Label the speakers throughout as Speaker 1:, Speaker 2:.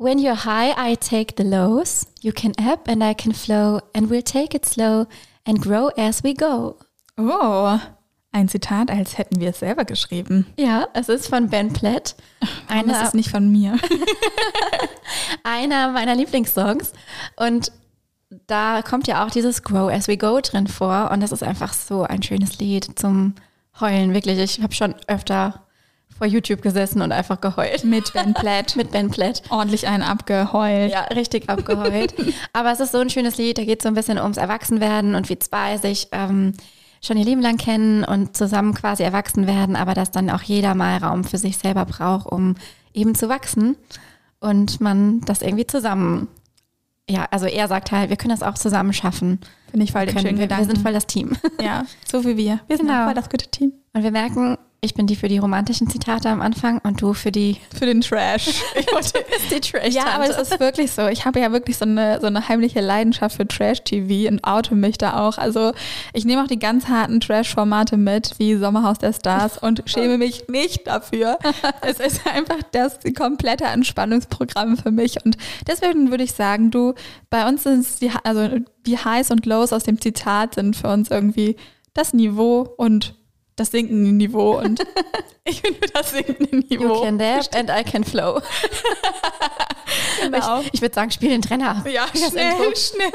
Speaker 1: When you're high, I take the lows. You can ebb and I can flow. And we'll take it slow and grow as we go.
Speaker 2: Oh, ein Zitat, als hätten wir es selber geschrieben.
Speaker 1: Ja, es ist von Ben Platt.
Speaker 2: Einer, das ist nicht von mir.
Speaker 1: einer meiner Lieblingssongs. Und da kommt ja auch dieses Grow as we go drin vor. Und das ist einfach so ein schönes Lied zum Heulen. Wirklich, ich habe schon öfter vor YouTube gesessen und einfach geheult.
Speaker 2: Mit Ben Platt.
Speaker 1: Mit Ben Platt.
Speaker 2: Ordentlich einen abgeheult.
Speaker 1: Ja, richtig abgeheult. Aber es ist so ein schönes Lied, da geht es so ein bisschen ums Erwachsenwerden und wie zwei sich ähm, schon ihr Leben lang kennen und zusammen quasi erwachsen werden, aber dass dann auch jeder mal Raum für sich selber braucht, um eben zu wachsen und man das irgendwie zusammen ja, also er sagt halt, wir können das auch zusammen schaffen.
Speaker 2: Finde ich voll den schönen
Speaker 1: Gedanken. Wir sind voll das Team.
Speaker 2: Ja, so wie wir.
Speaker 1: Wir sind genau.
Speaker 2: voll das gute Team.
Speaker 1: Und wir merken, ich bin die für die romantischen Zitate am Anfang und du für die
Speaker 2: für den Trash.
Speaker 1: Ich wollte die Trash.
Speaker 2: Ja, aber es ist wirklich so. Ich habe ja wirklich so eine so eine heimliche Leidenschaft für Trash TV und oute mich da auch. Also ich nehme auch die ganz harten Trash-Formate mit, wie Sommerhaus der Stars und schäme mich nicht dafür. es ist einfach das komplette Entspannungsprogramm für mich und deswegen würde ich sagen, du bei uns sind es die also die Highs und Lows aus dem Zitat sind für uns irgendwie das Niveau und das sinkende Niveau und ich finde das sinkende Niveau.
Speaker 1: You can dab and I can flow.
Speaker 2: genau.
Speaker 1: Ich, ich würde sagen, spiel den Trenner.
Speaker 2: Ja, schnell, schnell.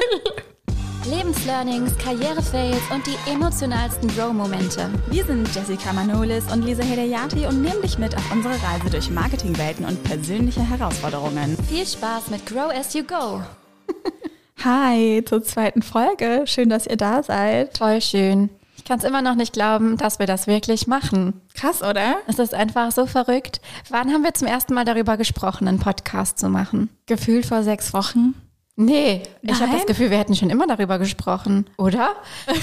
Speaker 1: Lebenslearnings, Karrierefails und die emotionalsten Grow-Momente.
Speaker 2: Wir sind Jessica Manolis und Lisa Hedayati und nehmen dich mit auf unsere Reise durch Marketingwelten und persönliche Herausforderungen.
Speaker 1: Viel Spaß mit Grow as you go.
Speaker 2: Hi zur zweiten Folge. Schön, dass ihr da seid.
Speaker 1: Voll schön. Ich kann es immer noch nicht glauben, dass wir das wirklich machen.
Speaker 2: Krass, oder?
Speaker 1: Es ist einfach so verrückt. Wann haben wir zum ersten Mal darüber gesprochen, einen Podcast zu machen?
Speaker 2: Gefühlt vor sechs Wochen.
Speaker 1: Nee, Nein? ich habe das Gefühl, wir hätten schon immer darüber gesprochen, oder?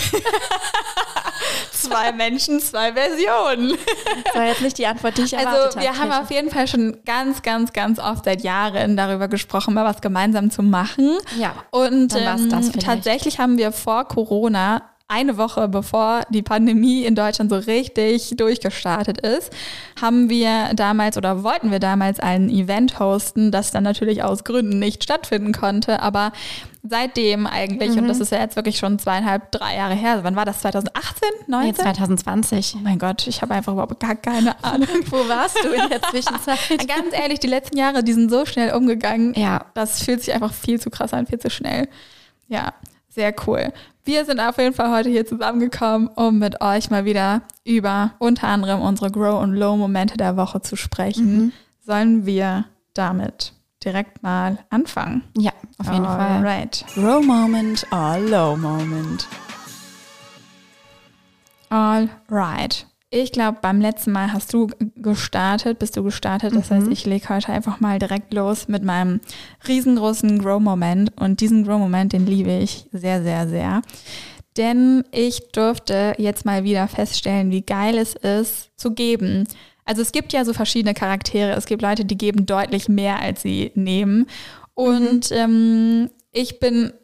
Speaker 2: zwei Menschen, zwei Versionen.
Speaker 1: Das war jetzt nicht die Antwort, die ich erwartet
Speaker 2: habe. Also wir haben auf jeden Fall schon ganz, ganz, ganz oft seit Jahren darüber gesprochen, mal was gemeinsam zu machen.
Speaker 1: Ja.
Speaker 2: Und ähm, tatsächlich haben wir vor Corona eine Woche bevor die Pandemie in Deutschland so richtig durchgestartet ist, haben wir damals oder wollten wir damals ein Event hosten, das dann natürlich aus Gründen nicht stattfinden konnte. Aber seitdem eigentlich, mhm. und das ist ja jetzt wirklich schon zweieinhalb, drei Jahre her. Wann war das? 2018? 19? Nee,
Speaker 1: 2020.
Speaker 2: Oh mein Gott, ich habe einfach überhaupt gar keine Ahnung.
Speaker 1: Wo warst du in der Zwischenzeit?
Speaker 2: Ganz ehrlich, die letzten Jahre, die sind so schnell umgegangen.
Speaker 1: Ja.
Speaker 2: Das fühlt sich einfach viel zu krass an, viel zu schnell. Ja, sehr cool. Wir sind auf jeden Fall heute hier zusammengekommen, um mit euch mal wieder über unter anderem unsere Grow- und Low-Momente der Woche zu sprechen. Mhm. Sollen wir damit direkt mal anfangen?
Speaker 1: Ja, auf jeden All Fall.
Speaker 2: Right. Grow Moment or Low Moment? All right. Ich glaube, beim letzten Mal hast du gestartet, bist du gestartet. Das mhm. heißt, ich lege heute einfach mal direkt los mit meinem riesengroßen Grow-Moment. Und diesen Grow-Moment, den liebe ich sehr, sehr, sehr. Denn ich durfte jetzt mal wieder feststellen, wie geil es ist, zu geben. Also es gibt ja so verschiedene Charaktere. Es gibt Leute, die geben deutlich mehr, als sie nehmen. Und mhm. ähm, ich bin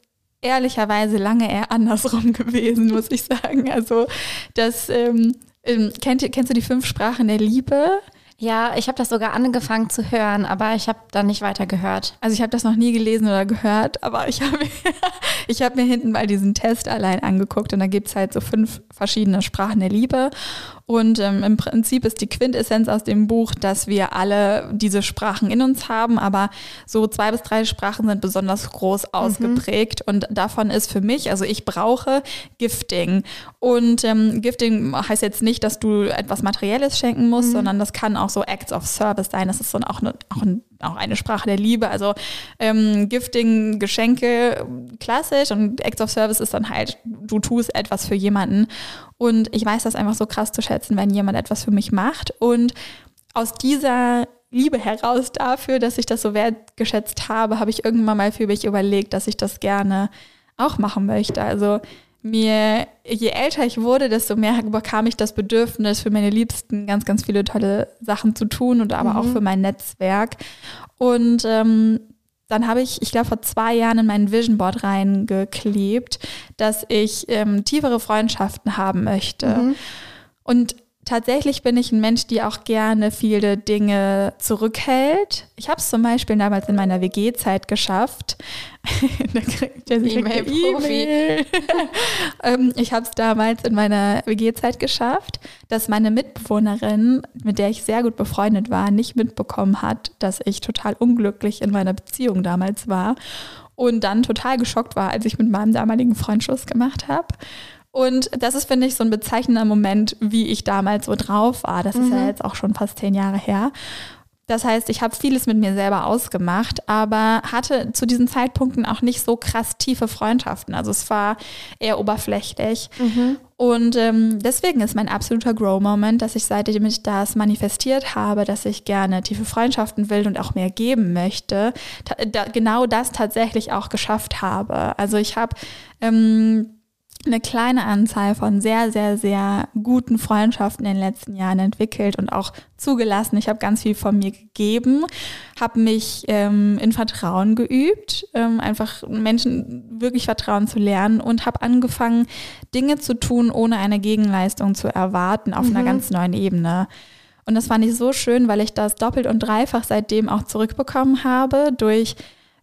Speaker 2: ehrlicherweise lange eher andersrum gewesen, muss ich sagen. Also das ähm, ähm, kennt, kennst du die fünf Sprachen der Liebe?
Speaker 1: Ja, ich habe das sogar angefangen zu hören, aber ich habe da nicht weiter gehört.
Speaker 2: Also ich habe das noch nie gelesen oder gehört, aber ich habe ich hab mir hinten mal diesen Test allein angeguckt und da gibt es halt so fünf verschiedene Sprachen der Liebe. Und ähm, im Prinzip ist die Quintessenz aus dem Buch, dass wir alle diese Sprachen in uns haben, aber so zwei bis drei Sprachen sind besonders groß mhm. ausgeprägt. Mhm. Und davon ist für mich, also ich brauche Gifting. Und ähm, Gifting heißt jetzt nicht, dass du etwas Materielles schenken musst, mhm. sondern das kann auch so Acts of Service sein. Das ist so auch, eine, auch, ein, auch eine Sprache der Liebe. Also ähm, Gifting, Geschenke, klassisch und Acts of Service ist dann halt, du tust etwas für jemanden. Und ich weiß das einfach so krass zu schätzen, wenn jemand etwas für mich macht. Und aus dieser Liebe heraus dafür, dass ich das so wertgeschätzt habe, habe ich irgendwann mal für mich überlegt, dass ich das gerne auch machen möchte. Also mir, je älter ich wurde, desto mehr bekam ich das Bedürfnis, für meine Liebsten ganz, ganz viele tolle Sachen zu tun und aber mhm. auch für mein Netzwerk. Und ähm, dann habe ich, ich glaube, vor zwei Jahren in mein Vision Board reingeklebt, dass ich ähm, tiefere Freundschaften haben möchte. Mhm. Und Tatsächlich bin ich ein Mensch, die auch gerne viele Dinge zurückhält. Ich habe es zum Beispiel damals in meiner WG-Zeit geschafft. da kriegt der E-Mail. ähm, ich habe es damals in meiner WG-Zeit geschafft, dass meine Mitbewohnerin, mit der ich sehr gut befreundet war, nicht mitbekommen hat, dass ich total unglücklich in meiner Beziehung damals war und dann total geschockt war, als ich mit meinem damaligen Freund Schluss gemacht habe. Und das ist, finde ich, so ein bezeichnender Moment, wie ich damals so drauf war. Das mhm. ist ja mhm. jetzt auch schon fast zehn Jahre her. Das heißt, ich habe vieles mit mir selber ausgemacht, aber hatte zu diesen Zeitpunkten auch nicht so krass tiefe Freundschaften. Also es war eher oberflächlich. Mhm. Und ähm, deswegen ist mein absoluter Grow-Moment, dass ich seitdem ich das manifestiert habe, dass ich gerne tiefe Freundschaften will und auch mehr geben möchte, da, genau das tatsächlich auch geschafft habe. Also ich habe ähm, eine kleine Anzahl von sehr, sehr, sehr guten Freundschaften in den letzten Jahren entwickelt und auch zugelassen. Ich habe ganz viel von mir gegeben, habe mich ähm, in Vertrauen geübt, ähm, einfach Menschen wirklich Vertrauen zu lernen und habe angefangen, Dinge zu tun, ohne eine Gegenleistung zu erwarten, auf mhm. einer ganz neuen Ebene. Und das fand ich so schön, weil ich das doppelt und dreifach seitdem auch zurückbekommen habe durch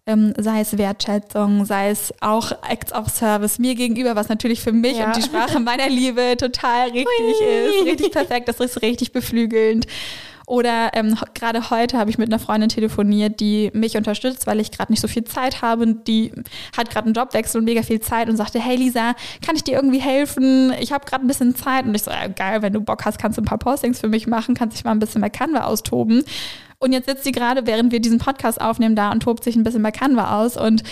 Speaker 2: ähm, sei es Wertschätzung, sei es auch Acts of Service mir gegenüber, was natürlich für mich ja. und die Sprache meiner Liebe total richtig Hui. ist, richtig perfekt, das ist richtig beflügelnd. Oder ähm, gerade heute habe ich mit einer Freundin telefoniert, die mich unterstützt, weil ich gerade nicht so viel Zeit habe und die hat gerade einen Jobwechsel und mega viel Zeit und sagte, hey Lisa, kann ich dir irgendwie helfen? Ich habe gerade ein bisschen Zeit und ich so, ja, geil, wenn du Bock hast, kannst du ein paar Postings für mich machen, kannst dich mal ein bisschen bei Canva austoben. Und jetzt sitzt sie gerade, während wir diesen Podcast aufnehmen, da und tobt sich ein bisschen bei Canva aus. Und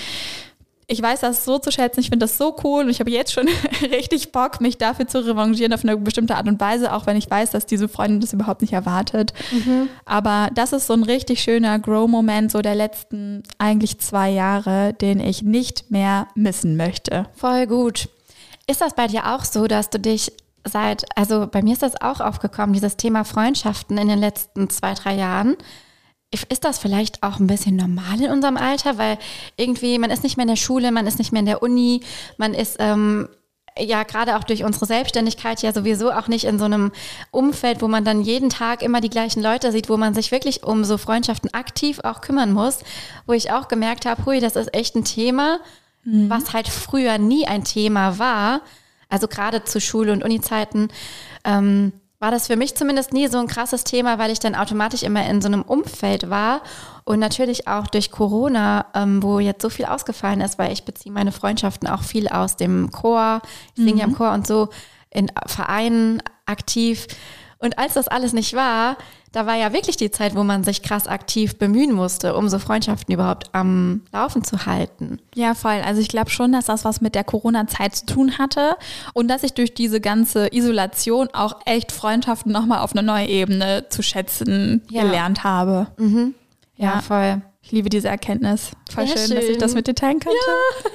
Speaker 2: ich weiß das so zu schätzen, ich finde das so cool und ich habe jetzt schon richtig Bock, mich dafür zu revanchieren auf eine bestimmte Art und Weise, auch wenn ich weiß, dass diese Freundin das überhaupt nicht erwartet. Mhm. Aber das ist so ein richtig schöner Grow-Moment so der letzten eigentlich zwei Jahre, den ich nicht mehr missen möchte.
Speaker 1: Voll gut. Ist das bei dir auch so, dass du dich seit, also bei mir ist das auch aufgekommen, dieses Thema Freundschaften in den letzten zwei, drei Jahren. Ist das vielleicht auch ein bisschen normal in unserem Alter? Weil irgendwie, man ist nicht mehr in der Schule, man ist nicht mehr in der Uni, man ist ähm, ja gerade auch durch unsere Selbstständigkeit ja sowieso auch nicht in so einem Umfeld, wo man dann jeden Tag immer die gleichen Leute sieht, wo man sich wirklich um so Freundschaften aktiv auch kümmern muss, wo ich auch gemerkt habe, hui, das ist echt ein Thema, mhm. was halt früher nie ein Thema war also gerade zu Schule- und Uni-Zeiten, ähm, war das für mich zumindest nie so ein krasses Thema, weil ich dann automatisch immer in so einem Umfeld war und natürlich auch durch Corona, ähm, wo jetzt so viel ausgefallen ist, weil ich beziehe meine Freundschaften auch viel aus dem Chor, ich singe ja im mhm. Chor und so in Vereinen aktiv. Und als das alles nicht war, da war ja wirklich die Zeit, wo man sich krass aktiv bemühen musste, um so Freundschaften überhaupt am Laufen zu halten.
Speaker 2: Ja, voll. Also ich glaube schon, dass das was mit der Corona-Zeit zu tun hatte und dass ich durch diese ganze Isolation auch echt Freundschaften nochmal auf eine neue Ebene zu schätzen ja. gelernt habe.
Speaker 1: Mhm. Ja, ja, voll.
Speaker 2: Ich liebe diese Erkenntnis. Voll schön, schön, dass ich das mit dir teilen könnte. Ja.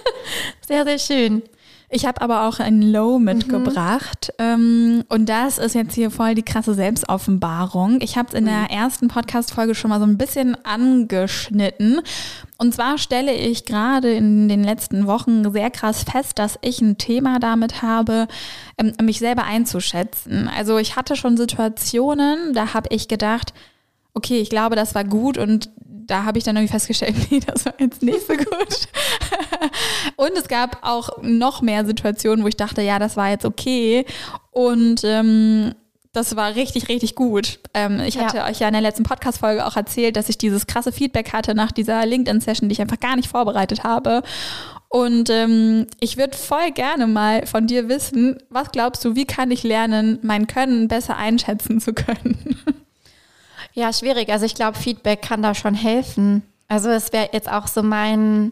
Speaker 1: Sehr, sehr schön.
Speaker 2: Ich habe aber auch ein Low mitgebracht. Mhm. Und das ist jetzt hier voll die krasse Selbstoffenbarung. Ich habe es in der mhm. ersten Podcast-Folge schon mal so ein bisschen angeschnitten. Und zwar stelle ich gerade in den letzten Wochen sehr krass fest, dass ich ein Thema damit habe, ähm, mich selber einzuschätzen. Also ich hatte schon Situationen, da habe ich gedacht, okay, ich glaube, das war gut und da habe ich dann irgendwie festgestellt, nee, das war jetzt nicht so gut. und es gab auch noch mehr Situationen, wo ich dachte, ja, das war jetzt okay. Und ähm, das war richtig, richtig gut. Ähm, ich hatte ja. euch ja in der letzten Podcast-Folge auch erzählt, dass ich dieses krasse Feedback hatte nach dieser LinkedIn-Session, die ich einfach gar nicht vorbereitet habe. Und ähm, ich würde voll gerne mal von dir wissen, was glaubst du, wie kann ich lernen, mein Können besser einschätzen zu können?
Speaker 1: Ja, schwierig. Also ich glaube, Feedback kann da schon helfen. Also es wäre jetzt auch so mein,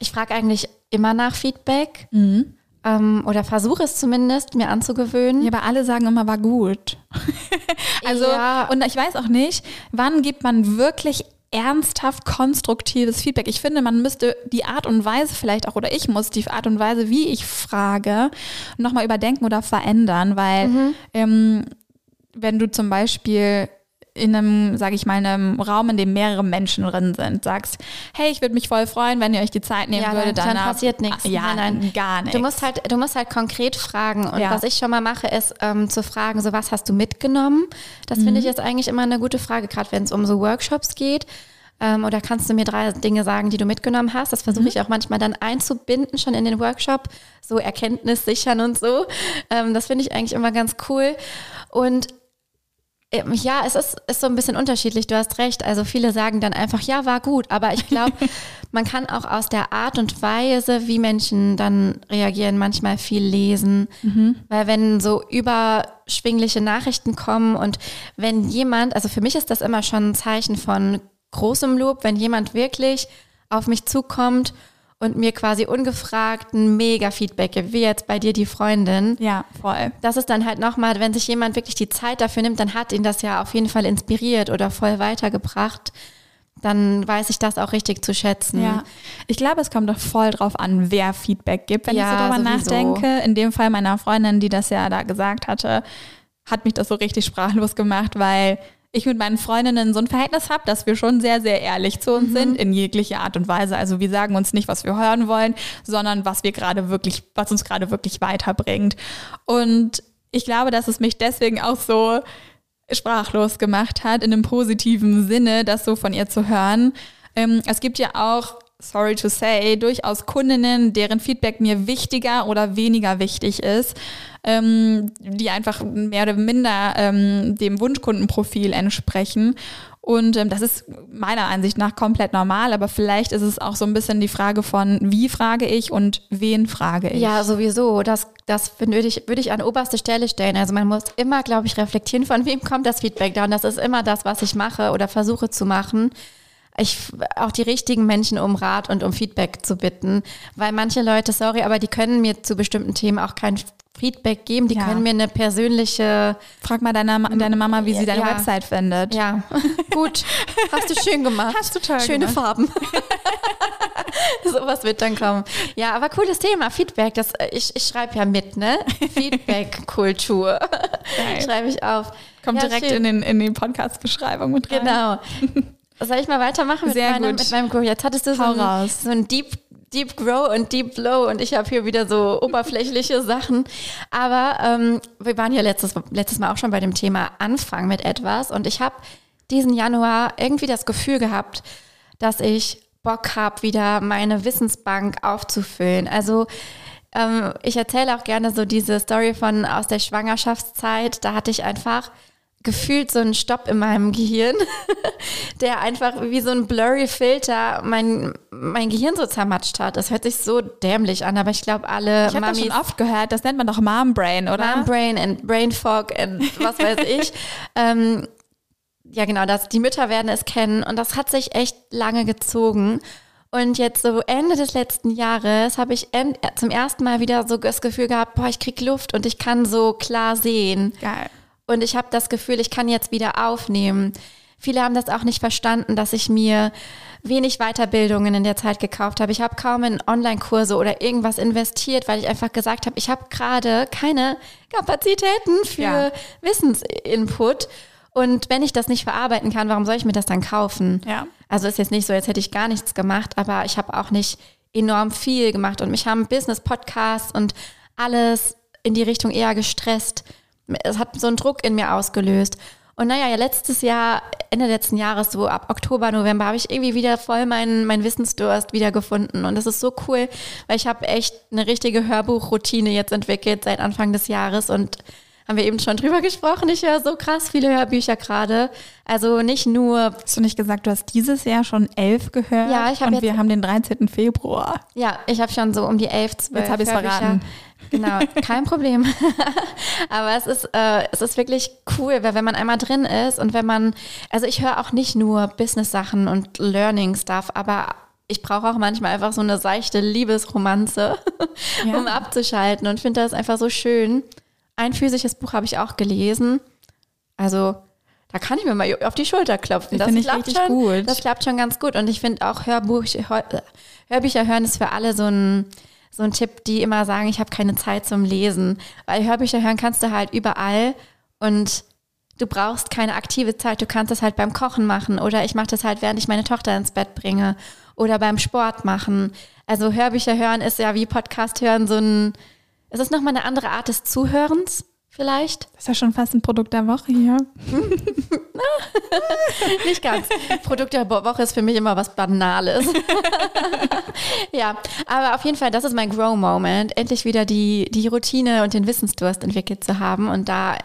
Speaker 1: ich frage eigentlich immer nach Feedback. Mhm. Ähm, oder versuche es zumindest, mir anzugewöhnen.
Speaker 2: Ja, aber alle sagen immer, war gut. also, ja. und ich weiß auch nicht, wann gibt man wirklich ernsthaft konstruktives Feedback. Ich finde, man müsste die Art und Weise vielleicht auch, oder ich muss die Art und Weise, wie ich frage, nochmal überdenken oder verändern, weil mhm. ähm, wenn du zum Beispiel in einem, sage ich mal, einem Raum, in dem mehrere Menschen drin sind, sagst, hey, ich würde mich voll freuen, wenn ihr euch die Zeit nehmen
Speaker 1: ja,
Speaker 2: würdet.
Speaker 1: Dann, dann passiert nichts.
Speaker 2: Ja, nein, nein, gar nichts.
Speaker 1: Du musst halt, du musst halt konkret fragen. Und ja. was ich schon mal mache, ist ähm, zu fragen, so was hast du mitgenommen? Das mhm. finde ich jetzt eigentlich immer eine gute Frage, gerade wenn es um so Workshops geht. Ähm, oder kannst du mir drei Dinge sagen, die du mitgenommen hast? Das versuche mhm. ich auch manchmal dann einzubinden, schon in den Workshop, so Erkenntnis sichern und so. Ähm, das finde ich eigentlich immer ganz cool. Und ja, es ist, ist so ein bisschen unterschiedlich, du hast recht. Also viele sagen dann einfach, ja, war gut. Aber ich glaube, man kann auch aus der Art und Weise, wie Menschen dann reagieren, manchmal viel lesen. Mhm. Weil wenn so überschwingliche Nachrichten kommen und wenn jemand, also für mich ist das immer schon ein Zeichen von großem Lob, wenn jemand wirklich auf mich zukommt und mir quasi ungefragt ein mega Feedback gibt, wie jetzt bei dir die Freundin.
Speaker 2: Ja, voll.
Speaker 1: Das ist dann halt nochmal, wenn sich jemand wirklich die Zeit dafür nimmt, dann hat ihn das ja auf jeden Fall inspiriert oder voll weitergebracht. Dann weiß ich das auch richtig zu schätzen.
Speaker 2: Ja, ich glaube, es kommt doch voll drauf an, wer Feedback gibt, wenn ja, ich so drüber sowieso. nachdenke. In dem Fall meiner Freundin, die das ja da gesagt hatte, hat mich das so richtig sprachlos gemacht, weil ich mit meinen Freundinnen so ein Verhältnis habe, dass wir schon sehr, sehr ehrlich zu uns mhm. sind, in jeglicher Art und Weise. Also wir sagen uns nicht, was wir hören wollen, sondern was wir gerade wirklich, was uns gerade wirklich weiterbringt. Und ich glaube, dass es mich deswegen auch so sprachlos gemacht hat, in einem positiven Sinne, das so von ihr zu hören. Ähm, es gibt ja auch sorry to say, durchaus Kundinnen, deren Feedback mir wichtiger oder weniger wichtig ist, ähm, die einfach mehr oder minder ähm, dem Wunschkundenprofil entsprechen. Und ähm, das ist meiner Ansicht nach komplett normal, aber vielleicht ist es auch so ein bisschen die Frage von, wie frage ich und wen frage ich.
Speaker 1: Ja, sowieso. Das, das würde ich, würde ich an oberste Stelle stellen. Also man muss immer, glaube ich, reflektieren, von wem kommt das Feedback da. Und das ist immer das, was ich mache oder versuche zu machen ich, auch die richtigen Menschen um Rat und um Feedback zu bitten. Weil manche Leute, sorry, aber die können mir zu bestimmten Themen auch kein Feedback geben. Die ja. können mir eine persönliche.
Speaker 2: Frag mal deine, deine Mama, wie sie deine ja. Website findet.
Speaker 1: Ja, gut. Hast du schön gemacht.
Speaker 2: Hast du toll
Speaker 1: Schöne
Speaker 2: gemacht.
Speaker 1: Farben. Sowas wird dann kommen. Ja, aber cooles Thema, Feedback. Das, ich ich schreibe ja mit, ne? Feedback-Kultur. schreibe ich auf.
Speaker 2: Kommt ja, direkt schön. in den, in die Podcast-Beschreibung mit
Speaker 1: rein. Genau. Soll ich mal weitermachen
Speaker 2: mit, meiner,
Speaker 1: mit meinem Grow? Jetzt hattest du so ein, so ein, Deep, Deep Grow und Deep Low und ich habe hier wieder so oberflächliche Sachen. Aber ähm, wir waren ja letztes, letztes Mal auch schon bei dem Thema Anfang mit etwas und ich habe diesen Januar irgendwie das Gefühl gehabt, dass ich Bock habe, wieder meine Wissensbank aufzufüllen. Also ähm, ich erzähle auch gerne so diese Story von aus der Schwangerschaftszeit. Da hatte ich einfach gefühlt so ein Stopp in meinem Gehirn, der einfach wie so ein blurry Filter mein, mein Gehirn so zermatscht hat. Das hört sich so dämlich an, aber ich glaube alle
Speaker 2: Ich habe das schon oft gehört, das nennt man doch Mom Brain, oder?
Speaker 1: Mom Brain and Brain Fog and was weiß ich. ähm, ja genau, das, die Mütter werden es kennen und das hat sich echt lange gezogen. Und jetzt so Ende des letzten Jahres habe ich zum ersten Mal wieder so das Gefühl gehabt, boah, ich krieg Luft und ich kann so klar sehen.
Speaker 2: Geil.
Speaker 1: Und ich habe das Gefühl, ich kann jetzt wieder aufnehmen. Viele haben das auch nicht verstanden, dass ich mir wenig Weiterbildungen in der Zeit gekauft habe. Ich habe kaum in Online-Kurse oder irgendwas investiert, weil ich einfach gesagt habe, ich habe gerade keine Kapazitäten für ja. Wissensinput. Und wenn ich das nicht verarbeiten kann, warum soll ich mir das dann kaufen?
Speaker 2: Ja.
Speaker 1: Also ist jetzt nicht so, als hätte ich gar nichts gemacht, aber ich habe auch nicht enorm viel gemacht und mich haben Business-Podcasts und alles in die Richtung eher gestresst es hat so einen Druck in mir ausgelöst. Und naja, ja, letztes Jahr, Ende letzten Jahres, so ab Oktober, November, habe ich irgendwie wieder voll meinen mein Wissensdurst wiedergefunden. Und das ist so cool, weil ich habe echt eine richtige Hörbuchroutine jetzt entwickelt seit Anfang des Jahres und haben wir eben schon drüber gesprochen. Ich höre so krass viele Hörbücher gerade. Also nicht nur.
Speaker 2: Hast du nicht gesagt, du hast dieses Jahr schon elf gehört?
Speaker 1: Ja, ich habe.
Speaker 2: Und wir haben den 13. Februar.
Speaker 1: Ja, ich habe schon so um die elf, zwölf.
Speaker 2: Jetzt habe ich es verraten.
Speaker 1: Genau, kein Problem. Aber es ist, äh, es ist wirklich cool, weil wenn man einmal drin ist und wenn man, also ich höre auch nicht nur Business-Sachen und Learning-Stuff, aber ich brauche auch manchmal einfach so eine seichte Liebesromanze, ja. um abzuschalten und finde das einfach so schön. Ein physisches Buch habe ich auch gelesen. Also da kann ich mir mal auf die Schulter klopfen.
Speaker 2: Das, das klappt schon, gut.
Speaker 1: das klappt schon ganz gut. Und ich finde auch Hörbuch, Hörbücher hören ist für alle so ein, so ein Tipp, die immer sagen, ich habe keine Zeit zum Lesen. Weil Hörbücher hören kannst du halt überall und du brauchst keine aktive Zeit, du kannst es halt beim Kochen machen oder ich mache das halt, während ich meine Tochter ins Bett bringe oder beim Sport machen. Also Hörbücher hören ist ja wie Podcast hören so ein, es ist nochmal eine andere Art des Zuhörens vielleicht.
Speaker 2: Das ist ja schon fast ein Produkt der Woche hier.
Speaker 1: Nicht ganz. Produkt der Woche ist für mich immer was Banales. ja, aber auf jeden Fall, das ist mein Grow-Moment, endlich wieder die, die Routine und den Wissensdurst entwickelt zu haben und da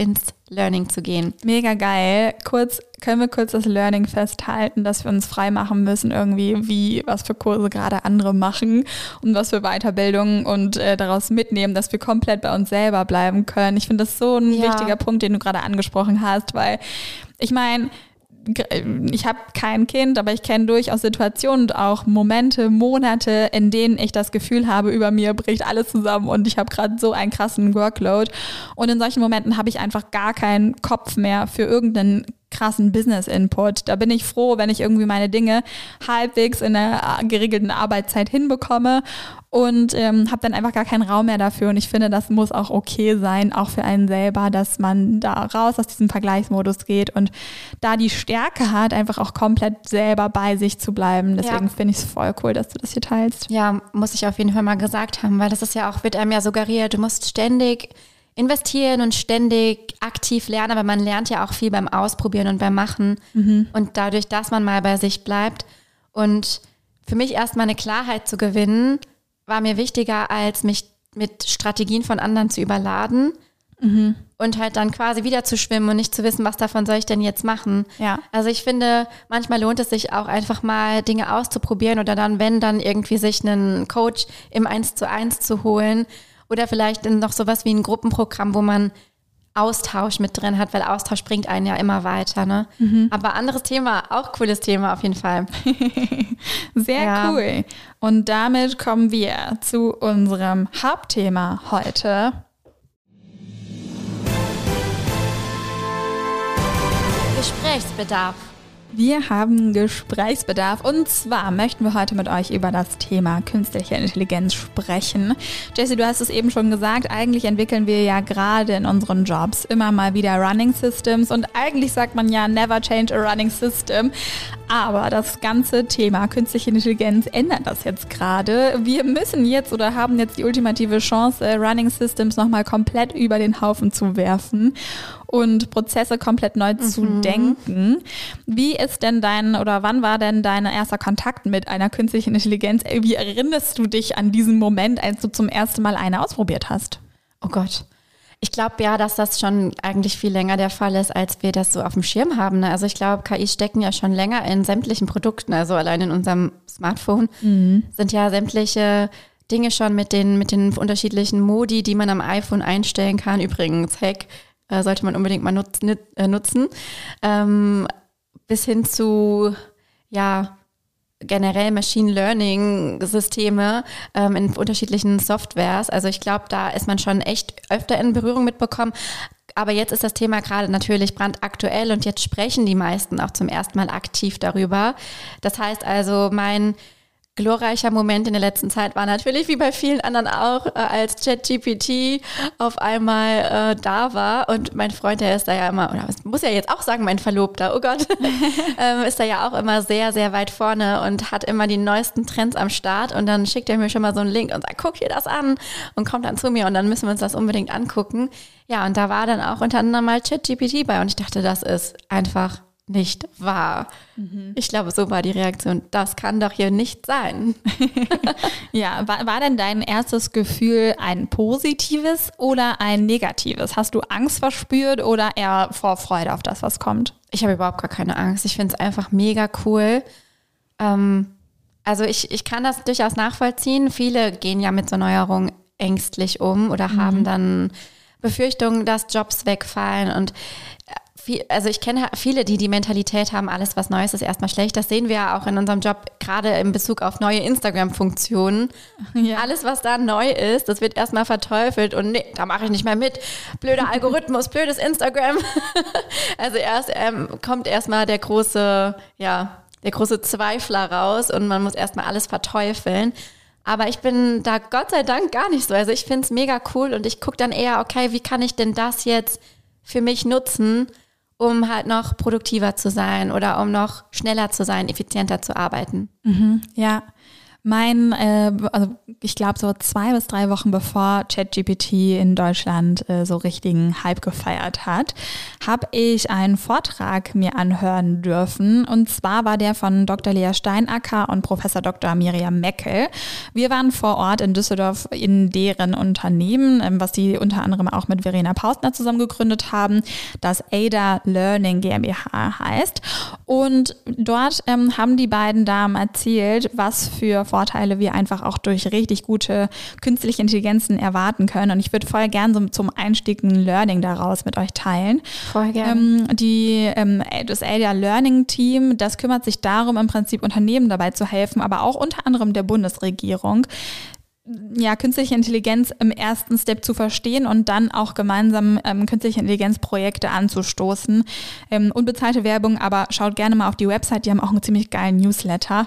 Speaker 1: ins Learning zu gehen.
Speaker 2: Mega geil. Kurz, können wir kurz das Learning festhalten, dass wir uns frei machen müssen, irgendwie, wie, was für Kurse gerade andere machen und was für Weiterbildungen und äh, daraus mitnehmen, dass wir komplett bei uns selber bleiben können. Ich finde das so ein ja. wichtiger Punkt, den du gerade angesprochen hast, weil ich meine, ich habe kein Kind, aber ich kenne durchaus Situationen und auch Momente, Monate, in denen ich das Gefühl habe, über mir bricht alles zusammen und ich habe gerade so einen krassen Workload. Und in solchen Momenten habe ich einfach gar keinen Kopf mehr für irgendeinen krassen Business-Input. Da bin ich froh, wenn ich irgendwie meine Dinge halbwegs in der geregelten Arbeitszeit hinbekomme und ähm, habe dann einfach gar keinen Raum mehr dafür. Und ich finde, das muss auch okay sein, auch für einen selber, dass man da raus aus diesem Vergleichsmodus geht und da die Stärke hat, einfach auch komplett selber bei sich zu bleiben. Deswegen ja. finde ich es voll cool, dass du das hier teilst.
Speaker 1: Ja, muss ich auf jeden Fall mal gesagt haben, weil das ist ja auch, wird einem ja suggeriert, du musst ständig investieren und ständig aktiv lernen, aber man lernt ja auch viel beim Ausprobieren und beim Machen. Mhm. Und dadurch, dass man mal bei sich bleibt und für mich erstmal eine Klarheit zu gewinnen, war mir wichtiger, als mich mit Strategien von anderen zu überladen. Mhm. Und halt dann quasi wieder zu schwimmen und nicht zu wissen, was davon soll ich denn jetzt machen.
Speaker 2: Ja.
Speaker 1: Also ich finde, manchmal lohnt es sich auch einfach mal Dinge auszuprobieren oder dann, wenn dann irgendwie sich einen Coach im Eins zu eins zu holen oder vielleicht noch sowas wie ein Gruppenprogramm, wo man Austausch mit drin hat, weil Austausch bringt einen ja immer weiter. Ne? Mhm. Aber anderes Thema, auch cooles Thema auf jeden Fall.
Speaker 2: Sehr ja. cool. Und damit kommen wir zu unserem Hauptthema heute.
Speaker 1: Gesprächsbedarf.
Speaker 2: Wir haben Gesprächsbedarf und zwar möchten wir heute mit euch über das Thema künstliche Intelligenz sprechen. Jesse, du hast es eben schon gesagt, eigentlich entwickeln wir ja gerade in unseren Jobs immer mal wieder Running Systems und eigentlich sagt man ja never change a running system. Aber das ganze Thema künstliche Intelligenz ändert das jetzt gerade. Wir müssen jetzt oder haben jetzt die ultimative Chance, Running Systems nochmal komplett über den Haufen zu werfen und Prozesse komplett neu mhm. zu denken. Wie ist denn dein oder wann war denn dein erster Kontakt mit einer künstlichen Intelligenz? Wie erinnerst du dich an diesen Moment, als du zum ersten Mal eine ausprobiert hast?
Speaker 1: Oh Gott. Ich glaube ja, dass das schon eigentlich viel länger der Fall ist, als wir das so auf dem Schirm haben. Ne? Also ich glaube, KIs stecken ja schon länger in sämtlichen Produkten, also allein in unserem Smartphone mhm. sind ja sämtliche Dinge schon mit den, mit den unterschiedlichen Modi, die man am iPhone einstellen kann. Übrigens, Hack, äh, sollte man unbedingt mal nutz, äh, nutzen. Ähm, bis hin zu, ja, generell Machine Learning Systeme ähm, in unterschiedlichen Softwares. Also ich glaube, da ist man schon echt öfter in Berührung mitbekommen. Aber jetzt ist das Thema gerade natürlich brandaktuell und jetzt sprechen die meisten auch zum ersten Mal aktiv darüber. Das heißt also, mein glorreicher Moment in der letzten Zeit war natürlich wie bei vielen anderen auch, äh, als ChatGPT auf einmal äh, da war. Und mein Freund, der ist da ja immer, oder muss ja jetzt auch sagen, mein Verlobter, oh Gott, ähm, ist da ja auch immer sehr, sehr weit vorne und hat immer die neuesten Trends am Start. Und dann schickt er mir schon mal so einen Link und sagt, guck dir das an und kommt dann zu mir. Und dann müssen wir uns das unbedingt angucken. Ja, und da war dann auch unter anderem mal ChatGPT bei. Und ich dachte, das ist einfach nicht wahr. Mhm. Ich glaube, so war die Reaktion. Das kann doch hier nicht sein.
Speaker 2: ja, war, war denn dein erstes Gefühl ein positives oder ein negatives? Hast du Angst verspürt oder eher Vorfreude auf das, was kommt?
Speaker 1: Ich habe überhaupt gar keine Angst. Ich finde es einfach mega cool. Ähm, also ich, ich kann das durchaus nachvollziehen. Viele gehen ja mit so Neuerungen ängstlich um oder mhm. haben dann Befürchtungen, dass Jobs wegfallen. Und viel, also ich kenne viele, die die Mentalität haben, alles was Neues ist erstmal schlecht. Das sehen wir ja auch in unserem Job, gerade in Bezug auf neue Instagram-Funktionen. Ja. Alles, was da neu ist, das wird erstmal verteufelt und nee, da mache ich nicht mehr mit. Blöder Algorithmus, blödes Instagram. also erst ähm, kommt erstmal der große, ja, der große Zweifler raus und man muss erstmal alles verteufeln. Aber ich bin da Gott sei Dank gar nicht so. Also ich finde es mega cool und ich gucke dann eher, okay, wie kann ich denn das jetzt für mich nutzen, um halt noch produktiver zu sein oder um noch schneller zu sein, effizienter zu arbeiten.
Speaker 2: Mhm, ja. Mein, äh, also ich glaube so zwei bis drei Wochen bevor ChatGPT in Deutschland äh, so richtigen Hype gefeiert hat, habe ich einen Vortrag mir anhören dürfen. Und zwar war der von Dr. Lea Steinacker und Professor Dr. Miriam Meckel. Wir waren vor Ort in Düsseldorf in deren Unternehmen, ähm, was sie unter anderem auch mit Verena Pausner zusammen gegründet haben, das Ada Learning GmbH heißt. Und dort ähm, haben die beiden Damen erzählt, was für Vorteile wir einfach auch durch richtig gute künstliche Intelligenzen erwarten können. Und ich würde voll gern so zum Einstieg ein Learning daraus mit euch teilen.
Speaker 1: Voll gern.
Speaker 2: Ähm, die, ähm, das ADA Learning Team, das kümmert sich darum, im Prinzip Unternehmen dabei zu helfen, aber auch unter anderem der Bundesregierung, ja, künstliche Intelligenz im ersten Step zu verstehen und dann auch gemeinsam ähm, künstliche Intelligenzprojekte anzustoßen. Ähm, unbezahlte Werbung, aber schaut gerne mal auf die Website, die haben auch einen ziemlich geilen Newsletter.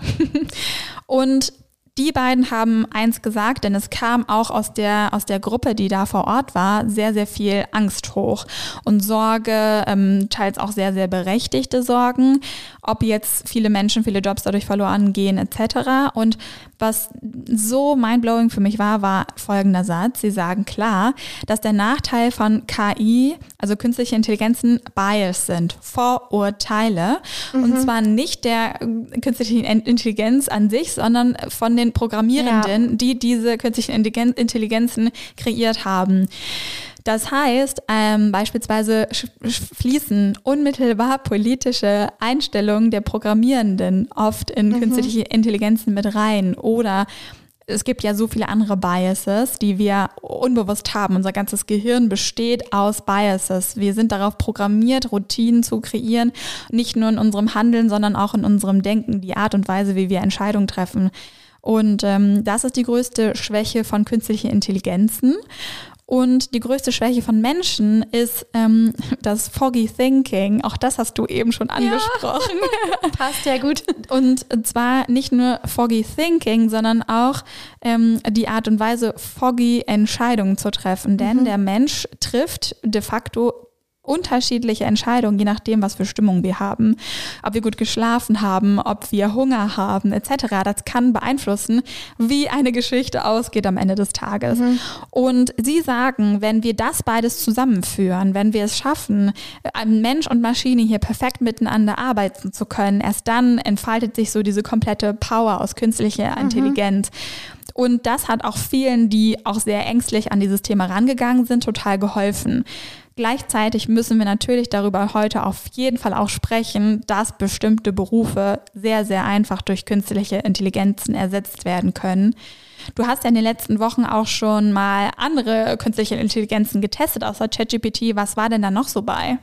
Speaker 2: und die beiden haben eins gesagt, denn es kam auch aus der, aus der Gruppe, die da vor Ort war, sehr, sehr viel Angst hoch und Sorge, ähm, teils auch sehr, sehr berechtigte Sorgen, ob jetzt viele Menschen, viele Jobs dadurch verloren gehen etc. Und was so mindblowing für mich war, war folgender Satz. Sie sagen klar, dass der Nachteil von KI, also künstliche Intelligenzen, Bias sind, Vorurteile. Mhm. Und zwar nicht der künstlichen Intelligenz an sich, sondern von den Programmierenden, ja. die diese künstlichen Intelligenzen kreiert haben. Das heißt, ähm, beispielsweise fließen unmittelbar politische Einstellungen der Programmierenden oft in mhm. künstliche Intelligenzen mit rein oder es gibt ja so viele andere Biases, die wir unbewusst haben. Unser ganzes Gehirn besteht aus Biases. Wir sind darauf programmiert, Routinen zu kreieren, nicht nur in unserem Handeln, sondern auch in unserem Denken, die Art und Weise, wie wir Entscheidungen treffen. Und ähm, das ist die größte Schwäche von künstlichen Intelligenzen. Und die größte Schwäche von Menschen ist ähm, das Foggy Thinking. Auch das hast du eben schon angesprochen.
Speaker 1: Ja. Passt ja gut.
Speaker 2: Und zwar nicht nur Foggy Thinking, sondern auch ähm, die Art und Weise, foggy Entscheidungen zu treffen. Denn mhm. der Mensch trifft de facto unterschiedliche Entscheidungen, je nachdem, was für Stimmung wir haben, ob wir gut geschlafen haben, ob wir Hunger haben, etc. Das kann beeinflussen, wie eine Geschichte ausgeht am Ende des Tages. Mhm. Und Sie sagen, wenn wir das beides zusammenführen, wenn wir es schaffen, Mensch und Maschine hier perfekt miteinander arbeiten zu können, erst dann entfaltet sich so diese komplette Power aus künstlicher mhm. Intelligenz. Und das hat auch vielen, die auch sehr ängstlich an dieses Thema rangegangen sind, total geholfen. Gleichzeitig müssen wir natürlich darüber heute auf jeden Fall auch sprechen, dass bestimmte Berufe sehr, sehr einfach durch künstliche Intelligenzen ersetzt werden können. Du hast ja in den letzten Wochen auch schon mal andere künstliche Intelligenzen getestet, außer ChatGPT. Was war denn da noch so bei?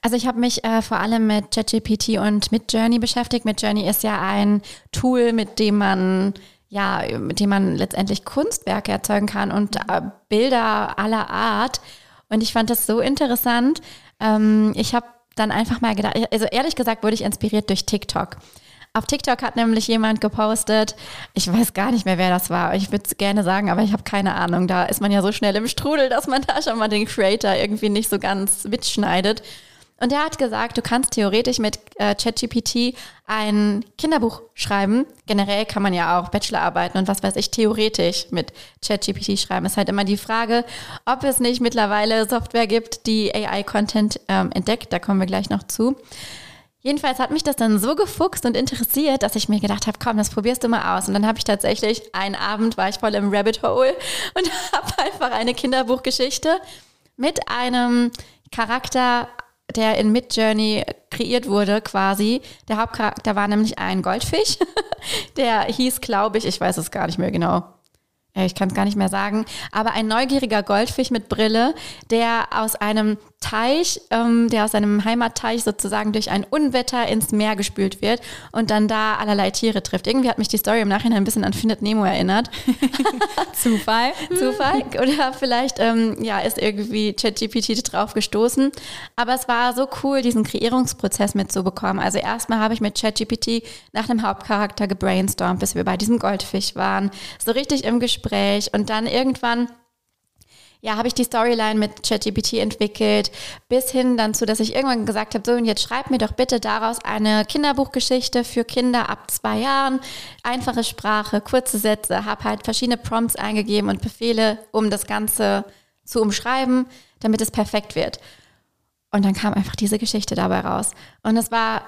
Speaker 1: Also ich habe mich äh, vor allem mit ChatGPT und mit Journey beschäftigt. Mit Journey ist ja ein Tool, mit dem man ja, mit dem man letztendlich Kunstwerke erzeugen kann und äh, Bilder aller Art. Und ich fand das so interessant. Ähm, ich habe dann einfach mal gedacht, also ehrlich gesagt wurde ich inspiriert durch TikTok. Auf TikTok hat nämlich jemand gepostet, ich weiß gar nicht mehr, wer das war. Ich würde es gerne sagen, aber ich habe keine Ahnung. Da ist man ja so schnell im Strudel, dass man da schon mal den Creator irgendwie nicht so ganz mitschneidet. Und er hat gesagt, du kannst theoretisch mit äh, ChatGPT ein Kinderbuch schreiben. Generell kann man ja auch Bachelorarbeiten und was weiß ich theoretisch mit ChatGPT schreiben. Es ist halt immer die Frage, ob es nicht mittlerweile Software gibt, die AI-Content ähm, entdeckt. Da kommen wir gleich noch zu. Jedenfalls hat mich das dann so gefuchst und interessiert, dass ich mir gedacht habe, komm, das probierst du mal aus. Und dann habe ich tatsächlich, einen Abend war ich voll im Rabbit Hole und habe einfach eine Kinderbuchgeschichte mit einem Charakter der in Midjourney kreiert wurde quasi. Der Hauptcharakter war nämlich ein Goldfisch. der hieß, glaube ich, ich weiß es gar nicht mehr genau, ich kann es gar nicht mehr sagen, aber ein neugieriger Goldfisch mit Brille, der aus einem Teich, ähm, der aus einem Heimatteich sozusagen durch ein Unwetter ins Meer gespült wird und dann da allerlei Tiere trifft. Irgendwie hat mich die Story im Nachhinein ein bisschen an Findet Nemo erinnert.
Speaker 2: Zufall.
Speaker 1: Zufall. Oder vielleicht ähm, ja, ist irgendwie ChatGPT drauf gestoßen. Aber es war so cool, diesen Kreierungsprozess mitzubekommen. Also erstmal habe ich mit ChatGPT nach einem Hauptcharakter gebrainstormt, bis wir bei diesem Goldfisch waren. So richtig im Gespräch und dann irgendwann ja, habe ich die Storyline mit ChatGPT entwickelt, bis hin dann zu, dass ich irgendwann gesagt habe, so und jetzt schreib mir doch bitte daraus eine Kinderbuchgeschichte für Kinder ab zwei Jahren, einfache Sprache, kurze Sätze, habe halt verschiedene Prompts eingegeben und Befehle, um das Ganze zu umschreiben, damit es perfekt wird. Und dann kam einfach diese Geschichte dabei raus. Und es war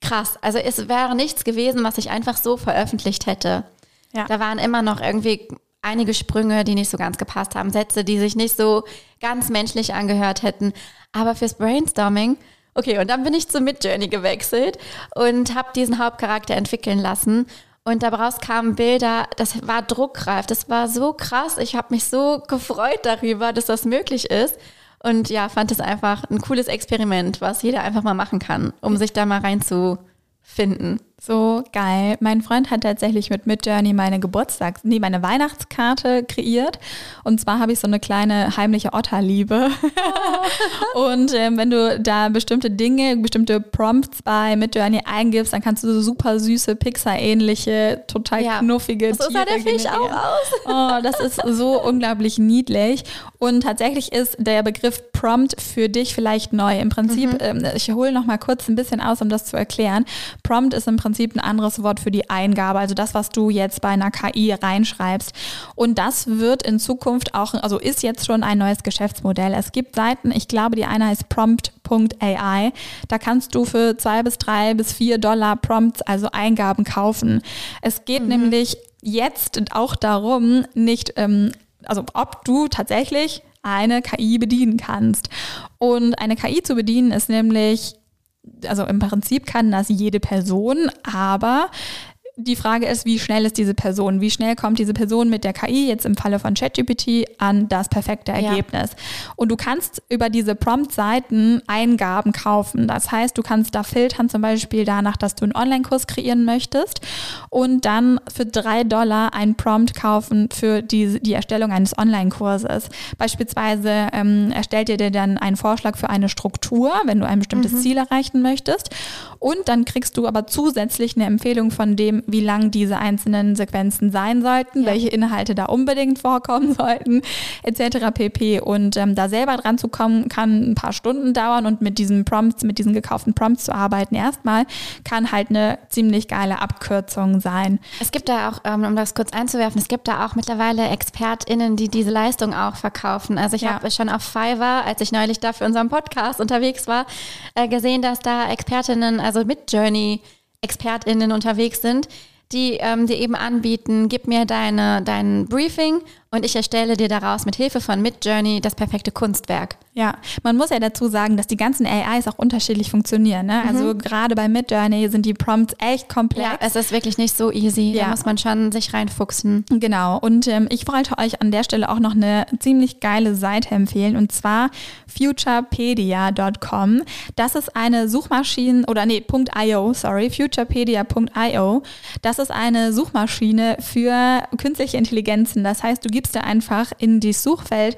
Speaker 1: krass. Also es wäre nichts gewesen, was ich einfach so veröffentlicht hätte. Ja. Da waren immer noch irgendwie einige Sprünge, die nicht so ganz gepasst haben, Sätze, die sich nicht so ganz menschlich angehört hätten. Aber fürs Brainstorming, okay, und dann bin ich zu Midjourney gewechselt und habe diesen Hauptcharakter entwickeln lassen. Und daraus kamen Bilder, das war druckreif, das war so krass. Ich habe mich so gefreut darüber, dass das möglich ist. Und ja, fand es einfach ein cooles Experiment, was jeder einfach mal machen kann, um sich da mal reinzufinden.
Speaker 2: So geil. Mein Freund hat tatsächlich mit Midjourney meine Geburtstags-, nee, meine Weihnachtskarte kreiert. Und zwar habe ich so eine kleine heimliche Otterliebe. Oh. und ähm, wenn du da bestimmte Dinge, bestimmte Prompts bei Midjourney eingibst, dann kannst du so super süße, Pixar-ähnliche, total ja. knuffige
Speaker 1: so Tiere sah der Fisch auch aus.
Speaker 2: oh, das ist so unglaublich niedlich. Und tatsächlich ist der Begriff Prompt für dich vielleicht neu. Im Prinzip, mhm. ähm, ich hole noch mal kurz ein bisschen aus, um das zu erklären. Prompt ist im Prinzip Prinzip ein anderes Wort für die Eingabe, also das, was du jetzt bei einer KI reinschreibst. Und das wird in Zukunft auch, also ist jetzt schon ein neues Geschäftsmodell. Es gibt Seiten, ich glaube, die eine heißt prompt.ai. Da kannst du für zwei bis drei bis vier Dollar Prompts, also Eingaben kaufen. Es geht mhm. nämlich jetzt auch darum, nicht, ähm, also ob du tatsächlich eine KI bedienen kannst. Und eine KI zu bedienen ist nämlich also im Prinzip kann das jede Person, aber die Frage ist, wie schnell ist diese Person? Wie schnell kommt diese Person mit der KI jetzt im Falle von ChatGPT an das perfekte Ergebnis? Ja. Und du kannst über diese Prompt-Seiten Eingaben kaufen. Das heißt, du kannst da filtern, zum Beispiel danach, dass du einen Online-Kurs kreieren möchtest und dann für drei Dollar einen Prompt kaufen für die, die Erstellung eines Online-Kurses. Beispielsweise ähm, erstellt ihr dir dann einen Vorschlag für eine Struktur, wenn du ein bestimmtes mhm. Ziel erreichen möchtest. Und dann kriegst du aber zusätzlich eine Empfehlung von dem, wie lang diese einzelnen Sequenzen sein sollten, ja. welche Inhalte da unbedingt vorkommen sollten, etc. pp. Und ähm, da selber dran zu kommen, kann ein paar Stunden dauern und mit diesen Prompts, mit diesen gekauften Prompts zu arbeiten erstmal, kann halt eine ziemlich geile Abkürzung sein.
Speaker 1: Es gibt da auch, ähm, um das kurz einzuwerfen, es gibt da auch mittlerweile ExpertInnen, die diese Leistung auch verkaufen. Also ich ja. habe schon auf Fiverr, als ich neulich da für unseren Podcast unterwegs war, äh, gesehen, dass da ExpertInnen, also mit Journey ExpertInnen unterwegs sind, die ähm, dir eben anbieten, gib mir deine, dein Briefing und ich erstelle dir daraus mit Hilfe von Midjourney das perfekte Kunstwerk.
Speaker 2: Ja, man muss ja dazu sagen, dass die ganzen AIs auch unterschiedlich funktionieren. Ne? Also mhm. Also gerade bei Midjourney sind die Prompts echt komplex. Ja,
Speaker 1: es ist wirklich nicht so easy. Ja. Da muss man schon sich reinfuchsen.
Speaker 2: Genau. Und ähm, ich wollte euch an der Stelle auch noch eine ziemlich geile Seite empfehlen und zwar futurepedia.com. Das ist eine Suchmaschine oder nee, .io, sorry, futurepedia.io. Das ist eine Suchmaschine für künstliche Intelligenzen. Das heißt, du gibst da einfach in die Suchfeld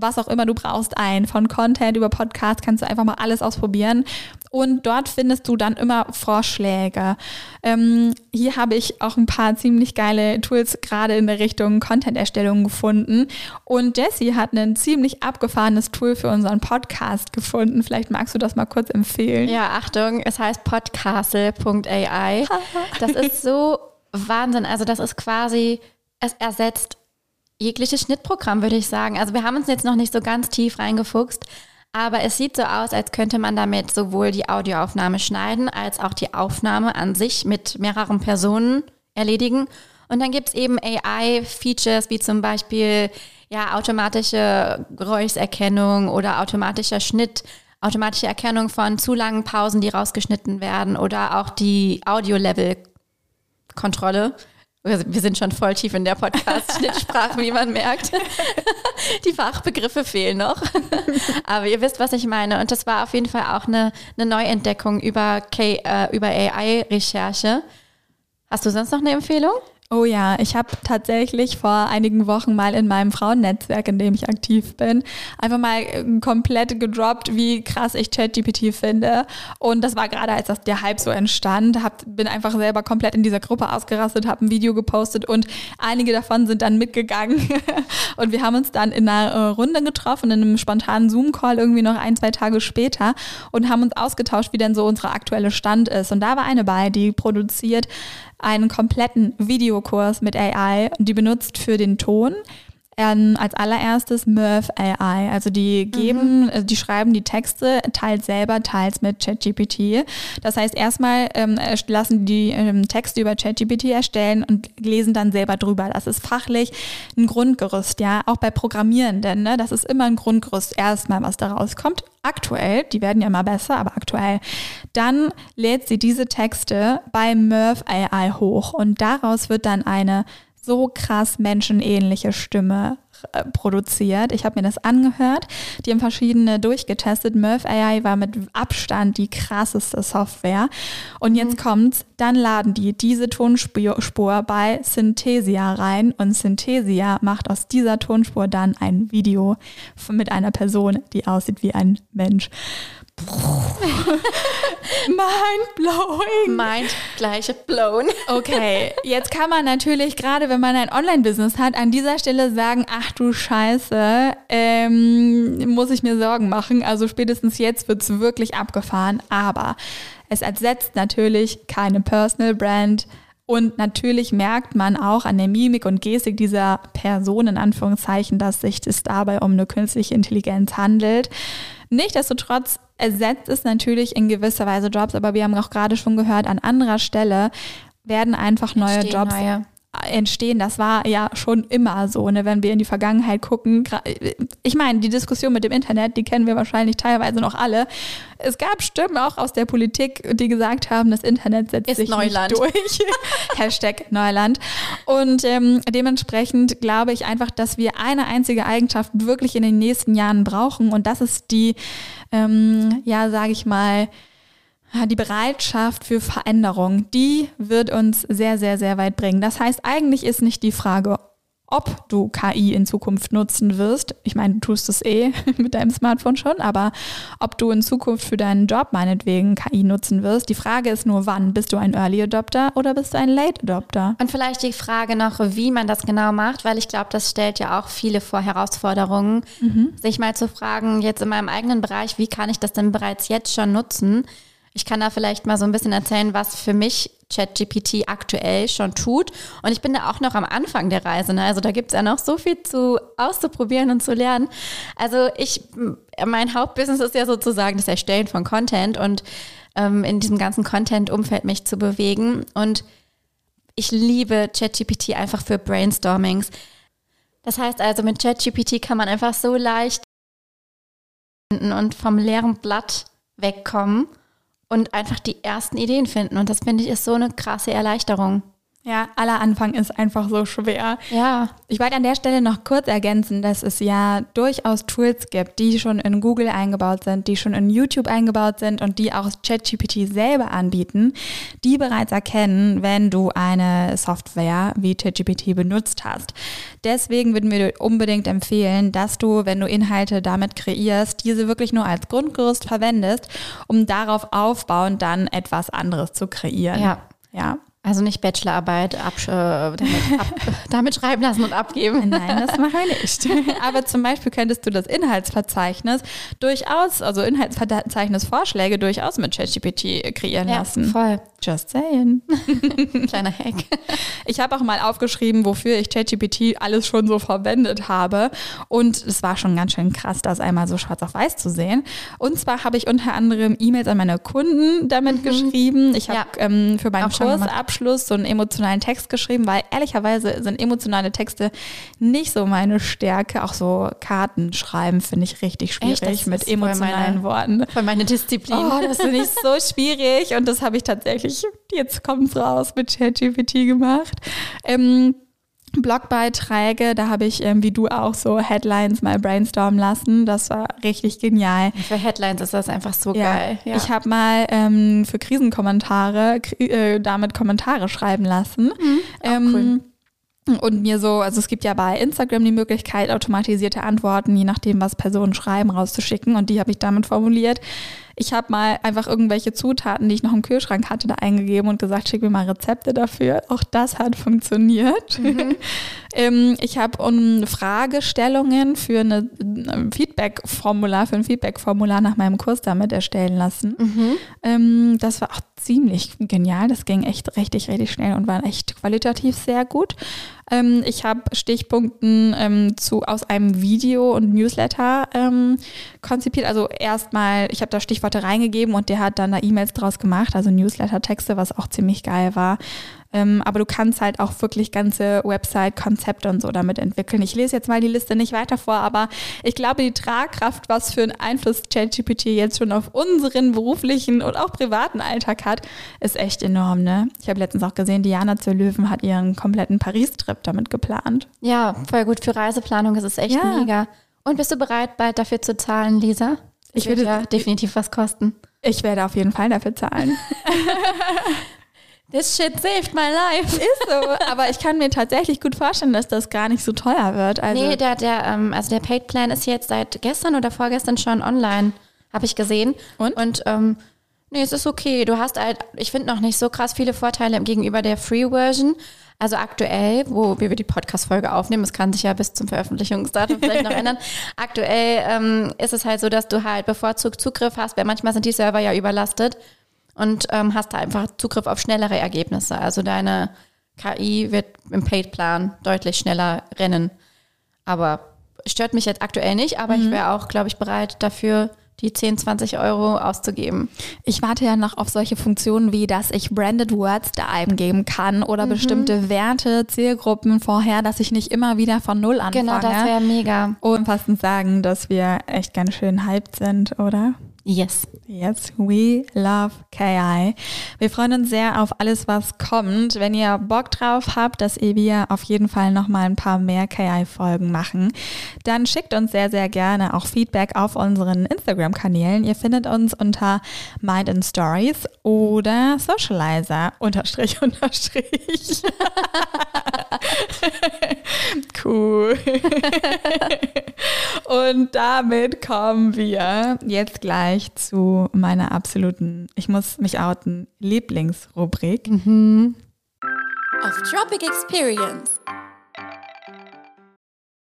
Speaker 2: was auch immer du brauchst ein. Von Content über Podcast kannst du einfach mal alles ausprobieren. Und dort findest du dann immer Vorschläge. Ähm, hier habe ich auch ein paar ziemlich geile Tools gerade in der Richtung Content-Erstellung gefunden. Und Jessie hat ein ziemlich abgefahrenes Tool für unseren Podcast gefunden. Vielleicht magst du das mal kurz empfehlen.
Speaker 1: Ja, Achtung, es heißt podcastle.ai. Das ist so Wahnsinn. Also das ist quasi, es ersetzt jegliches Schnittprogramm, würde ich sagen. Also wir haben uns jetzt noch nicht so ganz tief reingefuchst, aber es sieht so aus, als könnte man damit sowohl die Audioaufnahme schneiden, als auch die Aufnahme an sich mit mehreren Personen erledigen. Und dann gibt es eben AI-Features wie zum Beispiel ja, automatische Geräuschserkennung oder automatischer Schnitt, automatische Erkennung von zu langen Pausen, die rausgeschnitten werden oder auch die Audio-Level-Kontrolle wir sind schon voll tief in der Podcast-Schnittsprache, wie man merkt. Die Fachbegriffe fehlen noch. Aber ihr wisst, was ich meine. Und das war auf jeden Fall auch eine, eine Neuentdeckung über, äh, über AI-Recherche. Hast du sonst noch eine Empfehlung?
Speaker 2: Oh ja, ich habe tatsächlich vor einigen Wochen mal in meinem Frauennetzwerk, in dem ich aktiv bin, einfach mal äh, komplett gedroppt, wie krass ich ChatGPT finde. Und das war gerade, als das der Hype so entstand. Hab, bin einfach selber komplett in dieser Gruppe ausgerastet, habe ein Video gepostet und einige davon sind dann mitgegangen. und wir haben uns dann in einer äh, Runde getroffen, in einem spontanen Zoom-Call irgendwie noch ein, zwei Tage später und haben uns ausgetauscht, wie denn so unsere aktuelle Stand ist. Und da war eine bei, die produziert einen kompletten Videokurs mit AI die benutzt für den Ton ähm, als allererstes Murph AI. Also die geben, mhm. also die schreiben die Texte teils selber, teils mit ChatGPT. Das heißt, erstmal ähm, lassen die ähm, Texte über ChatGPT erstellen und lesen dann selber drüber. Das ist fachlich ein Grundgerüst, ja. Auch bei Programmierenden, ne? Das ist immer ein Grundgerüst erstmal, was da rauskommt. Aktuell, die werden ja immer besser, aber aktuell. Dann lädt sie diese Texte bei Murph AI hoch und daraus wird dann eine so krass menschenähnliche Stimme äh, produziert. Ich habe mir das angehört. Die haben verschiedene durchgetestet. Murph AI war mit Abstand die krasseste Software. Und jetzt mhm. kommt's, dann laden die diese Tonspur bei Synthesia rein und Synthesia macht aus dieser Tonspur dann ein Video mit einer Person, die aussieht wie ein Mensch. Mind blowing.
Speaker 1: Mind gleich blown.
Speaker 2: Okay, jetzt kann man natürlich, gerade wenn man ein Online-Business hat, an dieser Stelle sagen, ach du Scheiße, ähm, muss ich mir Sorgen machen. Also spätestens jetzt wird es wirklich abgefahren. Aber es ersetzt natürlich keine Personal Brand. Und natürlich merkt man auch an der Mimik und Gestik dieser Person in Anführungszeichen, dass sich es dabei um eine künstliche Intelligenz handelt. Nichtsdestotrotz ersetzt es natürlich in gewisser Weise Jobs, aber wir haben auch gerade schon gehört, an anderer Stelle werden einfach neue Entstehen Jobs neue entstehen. Das war ja schon immer so, ne? wenn wir in die Vergangenheit gucken. Ich meine, die Diskussion mit dem Internet, die kennen wir wahrscheinlich teilweise noch alle. Es gab Stimmen auch aus der Politik, die gesagt haben, das Internet setzt Ist sich Neuland. nicht durch. Hashtag Neuland. Und ähm, dementsprechend glaube ich einfach, dass wir eine einzige Eigenschaft wirklich in den nächsten Jahren brauchen und das ist die, ähm, ja, sage ich mal, die Bereitschaft für Veränderung, die wird uns sehr, sehr, sehr weit bringen. Das heißt, eigentlich ist nicht die Frage, ob du KI in Zukunft nutzen wirst. Ich meine, du tust es eh mit deinem Smartphone schon, aber ob du in Zukunft für deinen Job meinetwegen KI nutzen wirst. Die Frage ist nur, wann? Bist du ein Early Adopter oder bist du ein Late Adopter?
Speaker 1: Und vielleicht die Frage noch, wie man das genau macht, weil ich glaube, das stellt ja auch viele vor Herausforderungen, mhm. sich mal zu fragen, jetzt in meinem eigenen Bereich, wie kann ich das denn bereits jetzt schon nutzen? Ich kann da vielleicht mal so ein bisschen erzählen, was für mich ChatGPT aktuell schon tut. Und ich bin da auch noch am Anfang der Reise. Ne? Also da gibt es ja noch so viel zu auszuprobieren und zu lernen. Also ich, mein Hauptbusiness ist ja sozusagen das Erstellen von Content und ähm, in diesem ganzen Content-Umfeld mich zu bewegen. Und ich liebe ChatGPT einfach für Brainstormings. Das heißt also, mit ChatGPT kann man einfach so leicht und vom leeren Blatt wegkommen und einfach die ersten Ideen finden. Und das finde ich ist so eine krasse Erleichterung.
Speaker 2: Ja, aller Anfang ist einfach so schwer.
Speaker 1: Ja.
Speaker 2: Ich wollte an der Stelle noch kurz ergänzen, dass es ja durchaus Tools gibt, die schon in Google eingebaut sind, die schon in YouTube eingebaut sind und die auch ChatGPT selber anbieten, die bereits erkennen, wenn du eine Software wie ChatGPT benutzt hast. Deswegen würden wir dir unbedingt empfehlen, dass du, wenn du Inhalte damit kreierst, diese wirklich nur als Grundgerüst verwendest, um darauf aufbauend dann etwas anderes zu kreieren.
Speaker 1: Ja. Ja. Also nicht Bachelorarbeit ab, äh, damit, ab, damit, schreiben lassen und abgeben.
Speaker 2: Nein, das machen wir nicht. Aber zum Beispiel könntest du das Inhaltsverzeichnis durchaus, also Inhaltsverzeichnis-Vorschläge durchaus mit ChatGPT kreieren ja, lassen.
Speaker 1: Voll.
Speaker 2: Just saying.
Speaker 1: Kleiner Hack.
Speaker 2: Ich habe auch mal aufgeschrieben, wofür ich ChatGPT alles schon so verwendet habe. Und es war schon ganz schön krass, das einmal so schwarz auf weiß zu sehen. Und zwar habe ich unter anderem E-Mails an meine Kunden damit mhm. geschrieben. Ich habe ja. ähm, für meinen Kursabschluss so einen emotionalen Text geschrieben, weil ehrlicherweise sind emotionale Texte nicht so meine Stärke. Auch so Karten schreiben finde ich richtig schwierig Echt? mit emotionalen meine, Worten.
Speaker 1: Von meiner Disziplin.
Speaker 2: Oh, das finde ich so schwierig. Und das habe ich tatsächlich, jetzt kommt es raus, mit ChatGPT gemacht. Ähm, Blogbeiträge, da habe ich ähm, wie du auch so Headlines mal brainstormen lassen. Das war richtig genial.
Speaker 1: Für Headlines ist das einfach so ja. geil.
Speaker 2: Ja. Ich habe mal ähm, für Krisenkommentare äh, damit Kommentare schreiben lassen. Mhm, ähm, cool und mir so, also es gibt ja bei Instagram die Möglichkeit, automatisierte Antworten, je nachdem, was Personen schreiben, rauszuschicken. Und die habe ich damit formuliert. Ich habe mal einfach irgendwelche Zutaten, die ich noch im Kühlschrank hatte, da eingegeben und gesagt, schick mir mal Rezepte dafür. Auch das hat funktioniert. Mhm. ähm, ich habe um Fragestellungen für eine, ein Feedback-Formular, für ein Feedback-Formular nach meinem Kurs damit erstellen lassen. Mhm. Ähm, das war auch ziemlich genial. Das ging echt richtig, richtig schnell und war echt qualitativ sehr gut. Ähm, ich habe Stichpunkten ähm, zu, aus einem Video und Newsletter ähm, konzipiert. Also erstmal, ich habe da Stichworte reingegeben und der hat dann da E-Mails draus gemacht, also Newsletter-Texte, was auch ziemlich geil war. Ähm, aber du kannst halt auch wirklich ganze Website-Konzepte und so damit entwickeln. Ich lese jetzt mal die Liste nicht weiter vor, aber ich glaube, die Tragkraft, was für einen Einfluss ChatGPT jetzt schon auf unseren beruflichen und auch privaten Alltag hat, ist echt enorm. Ne? Ich habe letztens auch gesehen, Diana zur Löwen hat ihren kompletten Paris-Trip damit geplant.
Speaker 1: Ja, voll gut für Reiseplanung. Das ist echt ja. mega. Und bist du bereit, bald dafür zu zahlen, Lisa? Das ich würde ja definitiv was kosten.
Speaker 2: Ich werde auf jeden Fall dafür zahlen.
Speaker 1: This shit saved my life.
Speaker 2: Ist so. Aber ich kann mir tatsächlich gut vorstellen, dass das gar nicht so teuer wird.
Speaker 1: Also nee, der, der, ähm, also der Paid Plan ist jetzt seit gestern oder vorgestern schon online, habe ich gesehen.
Speaker 2: Und?
Speaker 1: Und ähm, nee, es ist okay. Du hast halt, ich finde noch nicht so krass viele Vorteile gegenüber der Free Version. Also aktuell, wo wir die Podcast-Folge aufnehmen, es kann sich ja bis zum Veröffentlichungsdatum vielleicht noch ändern. Aktuell ähm, ist es halt so, dass du halt bevorzugt Zugriff hast, weil manchmal sind die Server ja überlastet und ähm, hast da einfach Zugriff auf schnellere Ergebnisse. Also deine KI wird im Paid-Plan deutlich schneller rennen. Aber stört mich jetzt aktuell nicht, aber mhm. ich wäre auch, glaube ich, bereit dafür, die 10, 20 Euro auszugeben.
Speaker 2: Ich warte ja noch auf solche Funktionen wie, dass ich Branded Words da eingeben kann oder mhm. bestimmte Werte, Zielgruppen vorher, dass ich nicht immer wieder von Null anfange.
Speaker 1: Genau, das wäre mega.
Speaker 2: Und passend sagen, dass wir echt ganz schön hyped sind, oder?
Speaker 1: Yes.
Speaker 2: Yes, we love KI. Wir freuen uns sehr auf alles, was kommt. Wenn ihr Bock drauf habt, dass wir auf jeden Fall nochmal ein paar mehr KI-Folgen machen, dann schickt uns sehr, sehr gerne auch Feedback auf unseren Instagram-Kanälen. Ihr findet uns unter Mind and Stories oder Socializer unterstrich unterstrich. cool. Und damit kommen wir jetzt gleich zu meiner absoluten, ich muss mich outen, Lieblingsrubrik. Mhm.
Speaker 1: Auf Tropic Experience.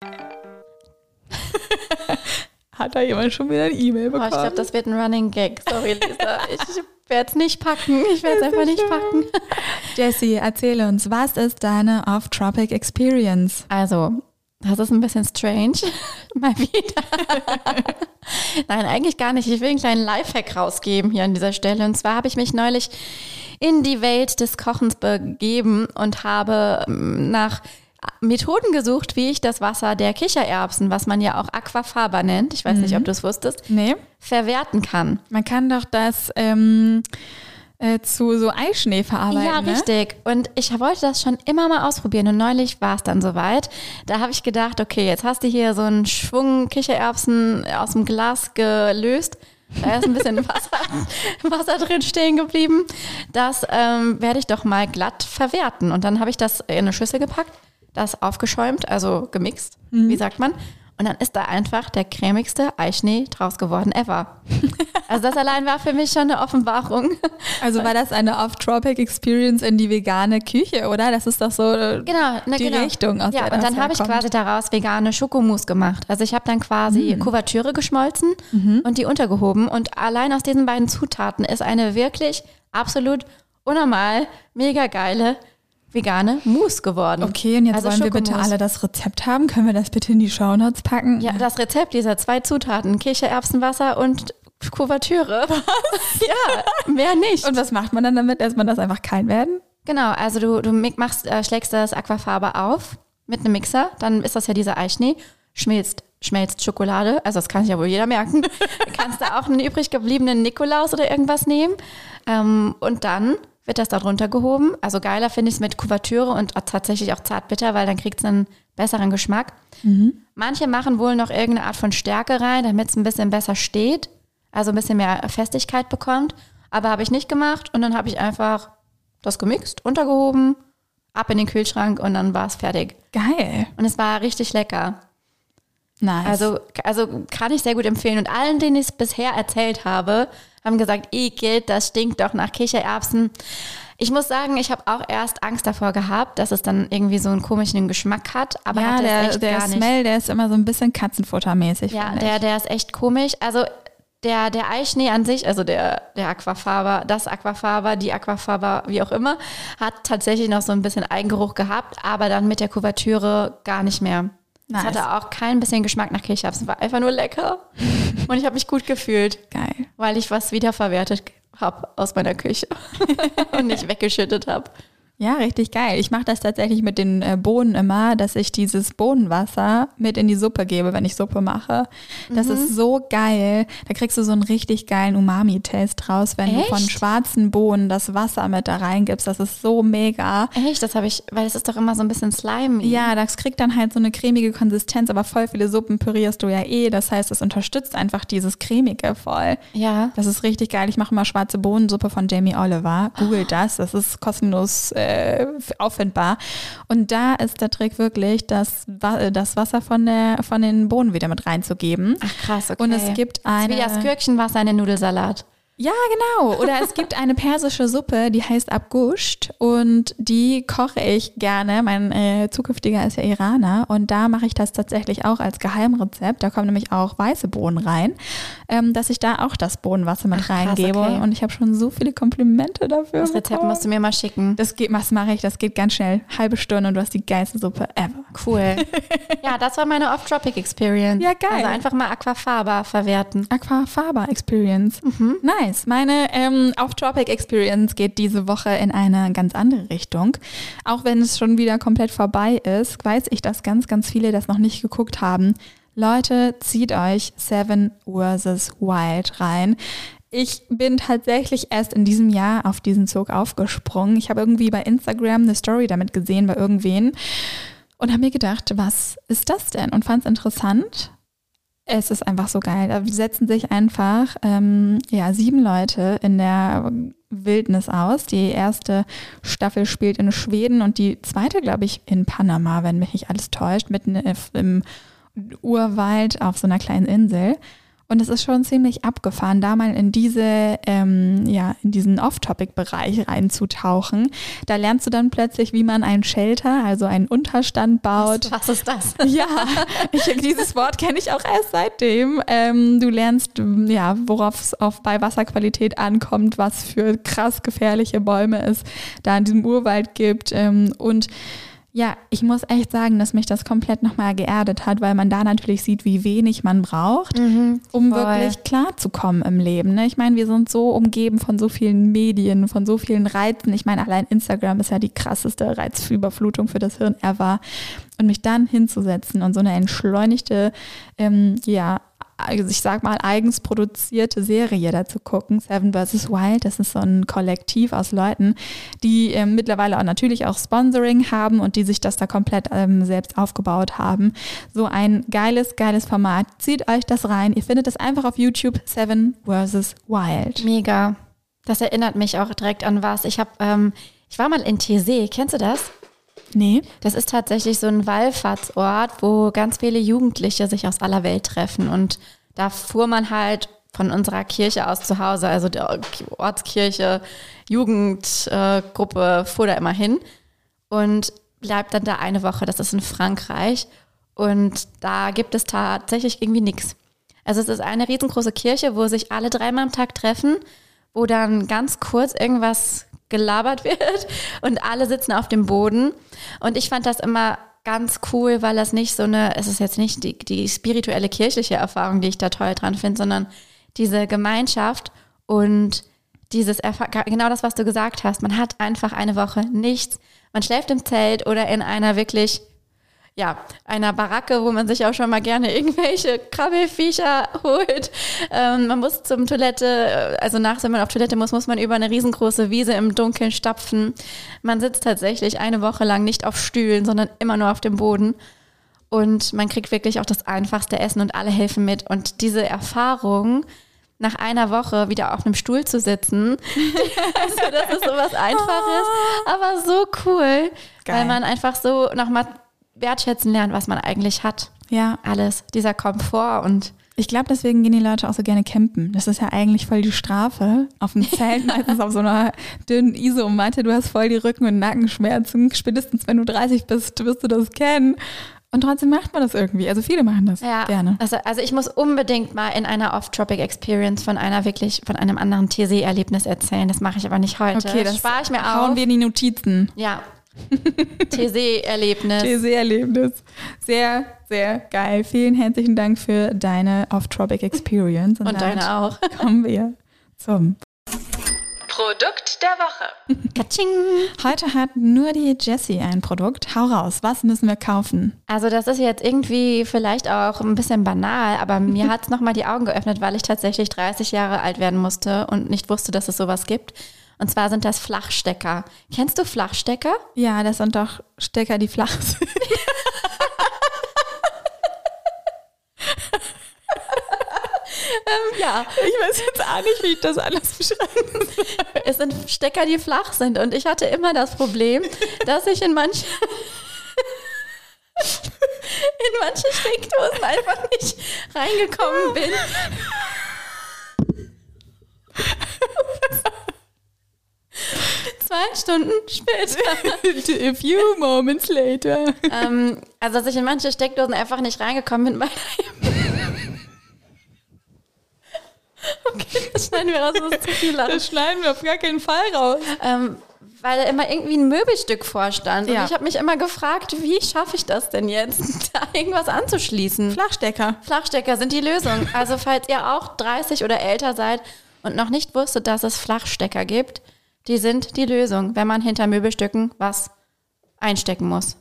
Speaker 2: Hat da jemand schon wieder eine E-Mail bekommen?
Speaker 1: Oh, ich glaube, das wird ein Running Gag. Sorry, Lisa. Ich werde es nicht packen. Ich werde es einfach nicht packen.
Speaker 2: Jessie, erzähle uns, was ist deine Off-Tropic Experience?
Speaker 1: Also, das ist ein bisschen strange. Mal wieder. Nein, eigentlich gar nicht. Ich will einen kleinen Lifehack rausgeben hier an dieser Stelle. Und zwar habe ich mich neulich in die Welt des Kochens begeben und habe ähm, nach Methoden gesucht, wie ich das Wasser der Kichererbsen, was man ja auch Aquafaba nennt, ich weiß mhm. nicht, ob du es wusstest,
Speaker 2: nee.
Speaker 1: verwerten kann.
Speaker 2: Man kann doch das ähm, äh, zu so Eischnee verarbeiten.
Speaker 1: Ja,
Speaker 2: ne?
Speaker 1: richtig. Und ich wollte das schon immer mal ausprobieren und neulich war es dann soweit. Da habe ich gedacht, okay, jetzt hast du hier so einen Schwung Kichererbsen aus dem Glas gelöst. Da ist ein bisschen Wasser, Wasser drin stehen geblieben. Das ähm, werde ich doch mal glatt verwerten. Und dann habe ich das in eine Schüssel gepackt, das aufgeschäumt, also gemixt, mhm. wie sagt man. Und dann ist da einfach der cremigste Eischnee draus geworden ever. Also das allein war für mich schon eine Offenbarung.
Speaker 2: Also war das eine Off-Tropic Experience in die vegane Küche, oder? Das ist doch so äh,
Speaker 1: genau,
Speaker 2: ne, die
Speaker 1: genau.
Speaker 2: Richtung,
Speaker 1: aus Ja, der und dann habe ich quasi daraus vegane Schokomousse gemacht. Also ich habe dann quasi mhm. Kuvertüre geschmolzen mhm. und die untergehoben. Und allein aus diesen beiden Zutaten ist eine wirklich absolut unnormal, mega geile vegane Mousse geworden.
Speaker 2: Okay, und jetzt also wollen wir bitte alle das Rezept haben. Können wir das bitte in die Shownotes packen?
Speaker 1: Ja, das Rezept dieser zwei Zutaten, Kichererbsenwasser und Kuvertüre. Ja, mehr nicht.
Speaker 2: Und was macht man dann damit? Lässt man das einfach kalt werden?
Speaker 1: Genau, also du, du machst, äh, schlägst das Aquafarbe auf mit einem Mixer, dann ist das ja dieser Eischnee, schmilzt, schmelzt Schokolade, also das kann sich ja wohl jeder merken. kannst da auch einen übrig gebliebenen Nikolaus oder irgendwas nehmen ähm, und dann wird das dort runtergehoben. Also geiler finde ich es mit Kuvertüre und tatsächlich auch zartbitter, weil dann kriegt es einen besseren Geschmack. Manche machen wohl noch irgendeine Art von Stärke rein, damit es ein bisschen besser steht, also ein bisschen mehr Festigkeit bekommt. Aber habe ich nicht gemacht und dann habe ich einfach das gemixt, untergehoben, ab in den Kühlschrank und dann war es fertig.
Speaker 2: Geil.
Speaker 1: Und es war richtig lecker.
Speaker 2: Nice.
Speaker 1: Also, also kann ich sehr gut empfehlen. Und allen, denen ich es bisher erzählt habe, haben gesagt, Igitt, das stinkt doch nach Kichererbsen. Ich muss sagen, ich habe auch erst Angst davor gehabt, dass es dann irgendwie so einen komischen Geschmack hat. Aber
Speaker 2: ja,
Speaker 1: hat
Speaker 2: der,
Speaker 1: echt
Speaker 2: der
Speaker 1: gar nicht.
Speaker 2: Smell, der ist immer so ein bisschen Katzenfuttermäßig.
Speaker 1: Ja, der, der ist echt komisch. Also der, der Eischnee an sich, also der, der Aquafaber, das Aquafaber, die Aquafaber, wie auch immer, hat tatsächlich noch so ein bisschen Eigengeruch gehabt, aber dann mit der Kuvertüre gar nicht mehr.
Speaker 2: Nice.
Speaker 1: Es hatte auch kein bisschen Geschmack nach Kichererbsen, es war einfach nur lecker. Und ich habe mich gut gefühlt,
Speaker 2: Geil.
Speaker 1: weil ich was wiederverwertet habe aus meiner Küche und nicht weggeschüttet habe.
Speaker 2: Ja, richtig geil. Ich mache das tatsächlich mit den äh, Bohnen immer, dass ich dieses Bohnenwasser mit in die Suppe gebe, wenn ich Suppe mache. Das ist so geil. Da kriegst du so einen richtig geilen Umami-Taste raus, wenn du von
Speaker 1: Echt?
Speaker 2: schwarzen Bohnen das Wasser mit da reingibst. Das ist so mega.
Speaker 1: Echt, das habe ich, weil es ist doch immer so ein bisschen slimy.
Speaker 2: Ja, das kriegt dann halt so eine cremige Konsistenz, aber voll viele Suppen pürierst du ja eh. Das heißt, es unterstützt einfach dieses cremige voll.
Speaker 1: Ja.
Speaker 2: Das ist richtig geil. Ich mache immer schwarze Bohnensuppe von Jamie Oliver. Google das. Das ist kostenlos äh, auffindbar. Und da ist der Trick wirklich, das, äh, das Wasser von, der, von den Bohnen wieder mit reinzugeben.
Speaker 1: Ach krass, okay.
Speaker 2: Und es gibt
Speaker 1: Das ist wie das Gürkchenwasser in den Nudelsalat.
Speaker 2: Ja, genau. Oder es gibt eine persische Suppe, die heißt Abgusht und die koche ich gerne. Mein äh, zukünftiger ist ja Iraner und da mache ich das tatsächlich auch als Geheimrezept. Da kommen nämlich auch weiße Bohnen rein, ähm, dass ich da auch das Bohnenwasser mit
Speaker 1: Ach, krass,
Speaker 2: reingebe.
Speaker 1: okay.
Speaker 2: Und ich habe schon so viele Komplimente dafür.
Speaker 1: Das Rezept
Speaker 2: bekommen.
Speaker 1: musst du mir mal schicken.
Speaker 2: Das geht, was mache ich? Das geht ganz schnell. Halbe Stunde und du hast die geilste Suppe ever.
Speaker 1: Cool. ja, das war meine Off-Tropic-Experience.
Speaker 2: Ja, geil.
Speaker 1: Also einfach mal Aquafaba verwerten.
Speaker 2: Aquafaba Experience. Nice. Meine ähm, Off-Tropic Experience geht diese Woche in eine ganz andere Richtung. Auch wenn es schon wieder komplett vorbei ist, weiß ich, dass ganz, ganz viele das noch nicht geguckt haben. Leute, zieht euch Seven vs. Wild rein. Ich bin tatsächlich erst in diesem Jahr auf diesen Zug aufgesprungen. Ich habe irgendwie bei Instagram eine Story damit gesehen bei irgendwen und habe mir gedacht, was ist das denn? Und fand es interessant. Es ist einfach so geil. Da setzen sich einfach ähm, ja, sieben Leute in der Wildnis aus. Die erste Staffel spielt in Schweden und die zweite, glaube ich, in Panama, wenn mich nicht alles täuscht, mitten im Urwald auf so einer kleinen Insel. Und es ist schon ziemlich abgefahren, da mal in diese, ähm, ja, in diesen Off-Topic-Bereich reinzutauchen. Da lernst du dann plötzlich, wie man einen Shelter, also einen Unterstand baut.
Speaker 1: Was ist das?
Speaker 2: Ja, ich, dieses Wort kenne ich auch erst seitdem. Ähm, du lernst, ähm, ja, worauf es auf bei Wasserqualität ankommt, was für krass gefährliche Bäume es da in diesem Urwald gibt. Ähm, und ja, ich muss echt sagen, dass mich das komplett nochmal geerdet hat, weil man da natürlich sieht, wie wenig man braucht, um
Speaker 1: voll.
Speaker 2: wirklich klarzukommen im Leben. Ne? Ich meine, wir sind so umgeben von so vielen Medien, von so vielen Reizen. Ich meine, allein Instagram ist ja die krasseste Reizüberflutung für das Hirn ever. Und mich dann hinzusetzen und so eine entschleunigte, ähm, ja, ich sag mal, eigens produzierte Serie dazu gucken, Seven vs. Wild. Das ist so ein Kollektiv aus Leuten, die ähm, mittlerweile auch natürlich auch Sponsoring haben und die sich das da komplett ähm, selbst aufgebaut haben. So ein geiles, geiles Format. Zieht euch das rein. Ihr findet es einfach auf YouTube, Seven vs. Wild.
Speaker 1: Mega. Das erinnert mich auch direkt an was. Ich habe, ähm, ich war mal in Teesee. Kennst du das?
Speaker 2: Nee.
Speaker 1: Das ist tatsächlich so ein Wallfahrtsort, wo ganz viele Jugendliche sich aus aller Welt treffen. Und da fuhr man halt von unserer Kirche aus zu Hause, also der Ortskirche, Jugendgruppe, fuhr da immer hin und bleibt dann da eine Woche. Das ist in Frankreich. Und da gibt es tatsächlich irgendwie nichts. Also es ist eine riesengroße Kirche, wo sich alle dreimal am Tag treffen, wo dann ganz kurz irgendwas gelabert wird und alle sitzen auf dem Boden. Und ich fand das immer ganz cool, weil das nicht so eine, es ist jetzt nicht die, die spirituelle kirchliche Erfahrung, die ich da toll dran finde, sondern diese Gemeinschaft und dieses, Erfa genau das, was du gesagt hast. Man hat einfach eine Woche nichts. Man schläft im Zelt oder in einer wirklich ja, einer Baracke, wo man sich auch schon mal gerne irgendwelche Krabbelfiecher holt. Ähm, man muss zum Toilette, äh, also nachts, wenn man auf Toilette muss, muss man über eine riesengroße Wiese im Dunkeln stapfen. Man sitzt tatsächlich eine Woche lang nicht auf Stühlen, sondern immer nur auf dem Boden. Und man kriegt wirklich auch das einfachste Essen und alle helfen mit. Und diese Erfahrung, nach einer Woche wieder auf einem Stuhl zu sitzen. also das ist sowas Einfaches, aber so cool, Geil. weil man einfach so nochmal wertschätzen lernt, was man eigentlich hat.
Speaker 2: Ja.
Speaker 1: Alles, dieser Komfort und
Speaker 2: ich glaube, deswegen gehen die Leute auch so gerne campen. Das ist ja eigentlich voll die Strafe. Auf dem Zelt, meistens auf so einer dünnen Isomatte. Du hast voll die Rücken- und Nackenschmerzen. Spätestens wenn du 30 bist, wirst du das kennen. Und trotzdem macht man das irgendwie. Also viele machen das ja, gerne.
Speaker 1: Also, also ich muss unbedingt mal in einer Off-Tropic Experience von einer wirklich, von einem anderen TC-Erlebnis erzählen. Das mache ich aber nicht heute.
Speaker 2: Okay, das spare ich mir auf. Hauen wir in die Notizen.
Speaker 1: Ja. TC-Erlebnis.
Speaker 2: TC-Erlebnis. Sehr, sehr geil. Vielen herzlichen Dank für deine Off-Tropic Experience.
Speaker 1: Und, Und deine auch.
Speaker 2: Kommen wir zum
Speaker 3: Produkt der Woche.
Speaker 2: Katsching. Heute hat nur die Jessie ein Produkt. Hau raus, was müssen wir kaufen?
Speaker 1: Also das ist jetzt irgendwie vielleicht auch ein bisschen banal, aber mir hat es nochmal die Augen geöffnet, weil ich tatsächlich 30 Jahre alt werden musste und nicht wusste, dass es sowas gibt. Und zwar sind das Flachstecker. Kennst du Flachstecker?
Speaker 2: Ja, das sind doch Stecker, die flach sind.
Speaker 1: ähm, ja.
Speaker 2: Ich weiß jetzt auch nicht, wie ich das alles beschreiben soll.
Speaker 1: Es sind Stecker, die flach sind. Und ich hatte immer das Problem, dass ich in manchen in manche Steckdosen einfach nicht reingekommen bin. Zwei Stunden später.
Speaker 2: A few moments later.
Speaker 1: Ähm, also, dass ich in manche Steckdosen einfach nicht reingekommen bin, weil Okay, das schneiden wir raus, das ist zu viel
Speaker 2: Lachen. Das schneiden wir auf gar keinen Fall raus.
Speaker 1: Ähm, weil da immer irgendwie ein Möbelstück vorstand. Ja. Und ich habe mich immer gefragt, wie schaffe ich das denn jetzt, da irgendwas anzuschließen?
Speaker 2: Flachstecker.
Speaker 1: Flachstecker sind die Lösung. Also falls ihr auch 30 oder älter seid und noch nicht wusstet, dass es Flachstecker gibt, die sind die Lösung, wenn man hinter Möbelstücken was einstecken muss.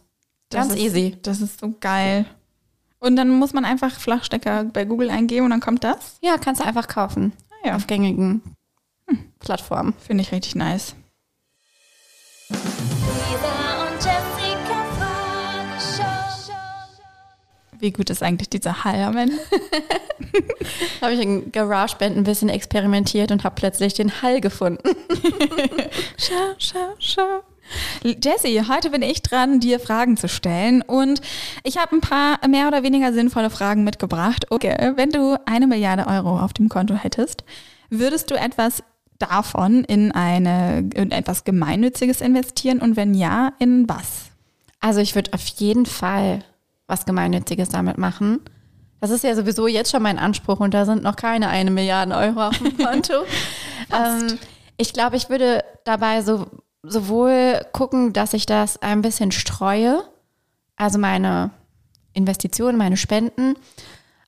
Speaker 1: Ganz
Speaker 2: das ist,
Speaker 1: easy.
Speaker 2: Das ist so geil. Und dann muss man einfach Flachstecker bei Google eingeben und dann kommt das?
Speaker 1: Ja, kannst du einfach kaufen. Ah, ja. Auf gängigen hm. Plattformen.
Speaker 2: Finde ich richtig nice. Wie gut ist eigentlich dieser Hall am Ende?
Speaker 1: habe ich in GarageBand ein bisschen experimentiert und habe plötzlich den Hall gefunden.
Speaker 2: schau, schau, schau. Jessie, heute bin ich dran, dir Fragen zu stellen und ich habe ein paar mehr oder weniger sinnvolle Fragen mitgebracht. Okay, wenn du eine Milliarde Euro auf dem Konto hättest, würdest du etwas davon in eine in etwas Gemeinnütziges investieren und wenn ja, in was?
Speaker 1: Also ich würde auf jeden Fall was Gemeinnütziges damit machen. Das ist ja sowieso jetzt schon mein Anspruch und da sind noch keine eine Milliarde Euro auf dem Konto. ähm, ich glaube, ich würde dabei so sowohl gucken, dass ich das ein bisschen streue, also meine Investitionen, meine Spenden,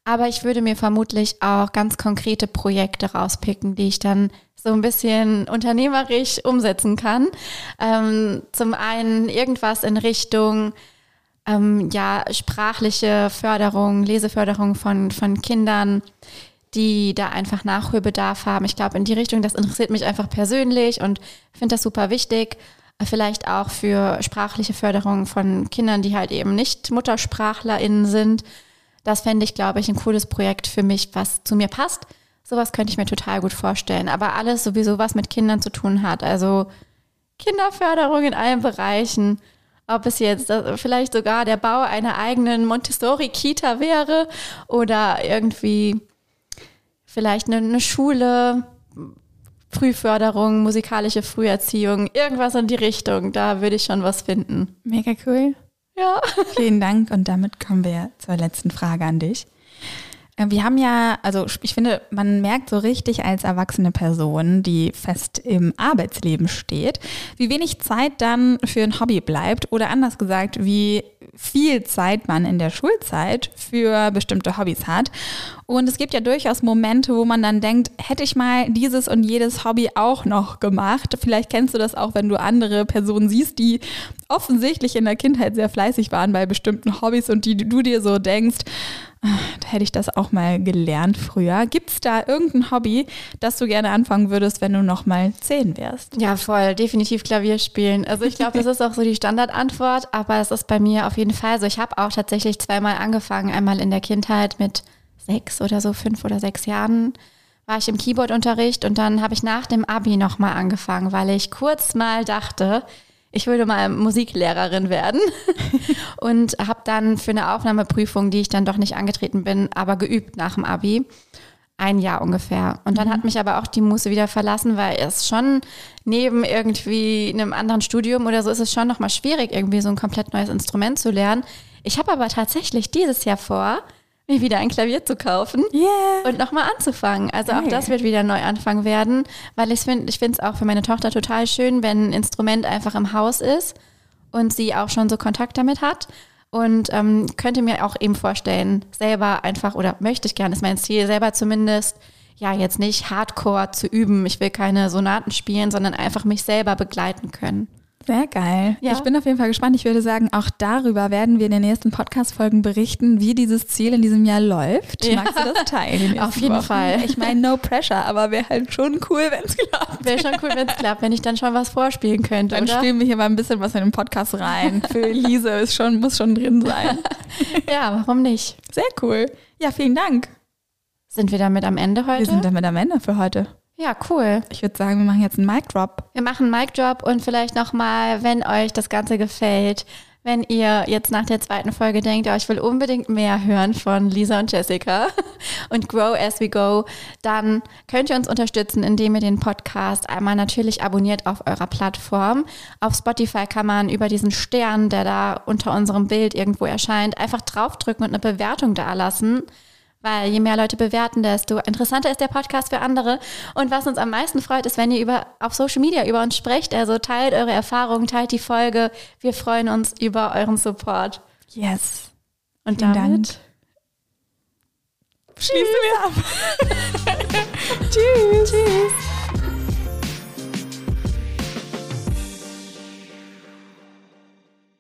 Speaker 1: aber ich würde mir vermutlich auch ganz konkrete Projekte rauspicken, die ich dann so ein bisschen unternehmerisch umsetzen kann. Ähm, zum einen irgendwas in Richtung ähm, ja, sprachliche Förderung, Leseförderung von, von Kindern, die da einfach Nachholbedarf haben. Ich glaube, in die Richtung, das interessiert mich einfach persönlich und finde das super wichtig. Vielleicht auch für sprachliche Förderung von Kindern, die halt eben nicht MuttersprachlerInnen sind. Das fände ich, glaube ich, ein cooles Projekt für mich, was zu mir passt. Sowas könnte ich mir total gut vorstellen. Aber alles sowieso, was mit Kindern zu tun hat. Also Kinderförderung in allen Bereichen. Ob es jetzt äh, vielleicht sogar der Bau einer eigenen Montessori-Kita wäre oder irgendwie vielleicht eine, eine Schule, Frühförderung, musikalische Früherziehung, irgendwas in die Richtung. Da würde ich schon was finden.
Speaker 2: Mega cool.
Speaker 1: Ja.
Speaker 2: Vielen Dank und damit kommen wir zur letzten Frage an dich. Äh, wir haben ja, also ich finde, man merkt so richtig als erwachsene Person, die fest im Arbeitsleben steht, wie wenig Zeit dann für ein Hobby bleibt oder anders gesagt, wie viel Zeit man in der Schulzeit für bestimmte Hobbys hat. Und es gibt ja durchaus Momente, wo man dann denkt, hätte ich mal dieses und jedes Hobby auch noch gemacht. Vielleicht kennst du das auch, wenn du andere Personen siehst, die offensichtlich in der Kindheit sehr fleißig waren bei bestimmten Hobbys und die du dir so denkst, da hätte ich das auch mal gelernt früher. Gibt es da irgendein Hobby, das du gerne anfangen würdest, wenn du noch mal zehn wärst?
Speaker 1: Ja, voll. Definitiv Klavier spielen. Also ich glaube, das ist auch so die Standardantwort, aber es ist bei mir auf jeden Fall so. Ich habe auch tatsächlich zweimal angefangen. Einmal in der Kindheit mit sechs oder so, fünf oder sechs Jahren war ich im Keyboardunterricht und dann habe ich nach dem Abi nochmal angefangen, weil ich kurz mal dachte, ich würde mal Musiklehrerin werden und habe dann für eine Aufnahmeprüfung, die ich dann doch nicht angetreten bin, aber geübt nach dem Abi. Ein Jahr ungefähr. Und dann mhm. hat mich aber auch die Muße wieder verlassen, weil es schon neben irgendwie einem anderen Studium oder so ist es schon nochmal schwierig, irgendwie so ein komplett neues Instrument zu lernen. Ich habe aber tatsächlich dieses Jahr vor, mir wieder ein Klavier zu kaufen
Speaker 2: yeah.
Speaker 1: und nochmal anzufangen. Also auch das wird wieder ein Neuanfang werden, weil ich finde ich finde es auch für meine Tochter total schön, wenn ein Instrument einfach im Haus ist und sie auch schon so Kontakt damit hat. Und ähm, könnte mir auch eben vorstellen, selber einfach, oder möchte ich gerne, ist mein Ziel, selber zumindest, ja, jetzt nicht hardcore zu üben. Ich will keine Sonaten spielen, sondern einfach mich selber begleiten können.
Speaker 2: Sehr geil. Ja. Ich bin auf jeden Fall gespannt. Ich würde sagen, auch darüber werden wir in den nächsten Podcast-Folgen berichten, wie dieses Ziel in diesem Jahr läuft. Ja. Magst du das teilen?
Speaker 1: Auf jeden Wochen? Fall.
Speaker 2: Ich meine, no pressure, aber wäre halt schon cool, wenn es klappt.
Speaker 1: Wäre schon cool, wenn es klappt, wenn ich dann schon was vorspielen könnte.
Speaker 2: Dann
Speaker 1: oder?
Speaker 2: spielen wir hier mal ein bisschen was in den Podcast rein. Für Lise ist schon, muss schon drin sein.
Speaker 1: ja, warum nicht?
Speaker 2: Sehr cool. Ja, vielen Dank.
Speaker 1: Sind wir damit am Ende heute?
Speaker 2: Wir sind damit am Ende für heute.
Speaker 1: Ja, cool.
Speaker 2: Ich würde sagen, wir machen jetzt einen Mic Drop.
Speaker 1: Wir machen einen Mic Drop und vielleicht nochmal, wenn euch das Ganze gefällt, wenn ihr jetzt nach der zweiten Folge denkt, ja, ich will unbedingt mehr hören von Lisa und Jessica und Grow as we go, dann könnt ihr uns unterstützen, indem ihr den Podcast einmal natürlich abonniert auf eurer Plattform. Auf Spotify kann man über diesen Stern, der da unter unserem Bild irgendwo erscheint, einfach draufdrücken und eine Bewertung da lassen. Weil je mehr Leute bewerten, desto interessanter ist der Podcast für andere. Und was uns am meisten freut, ist, wenn ihr über, auf Social Media über uns sprecht. Also teilt eure Erfahrungen, teilt die Folge. Wir freuen uns über euren Support.
Speaker 2: Yes.
Speaker 1: Und Vielen damit Dank.
Speaker 2: schließen wir ab.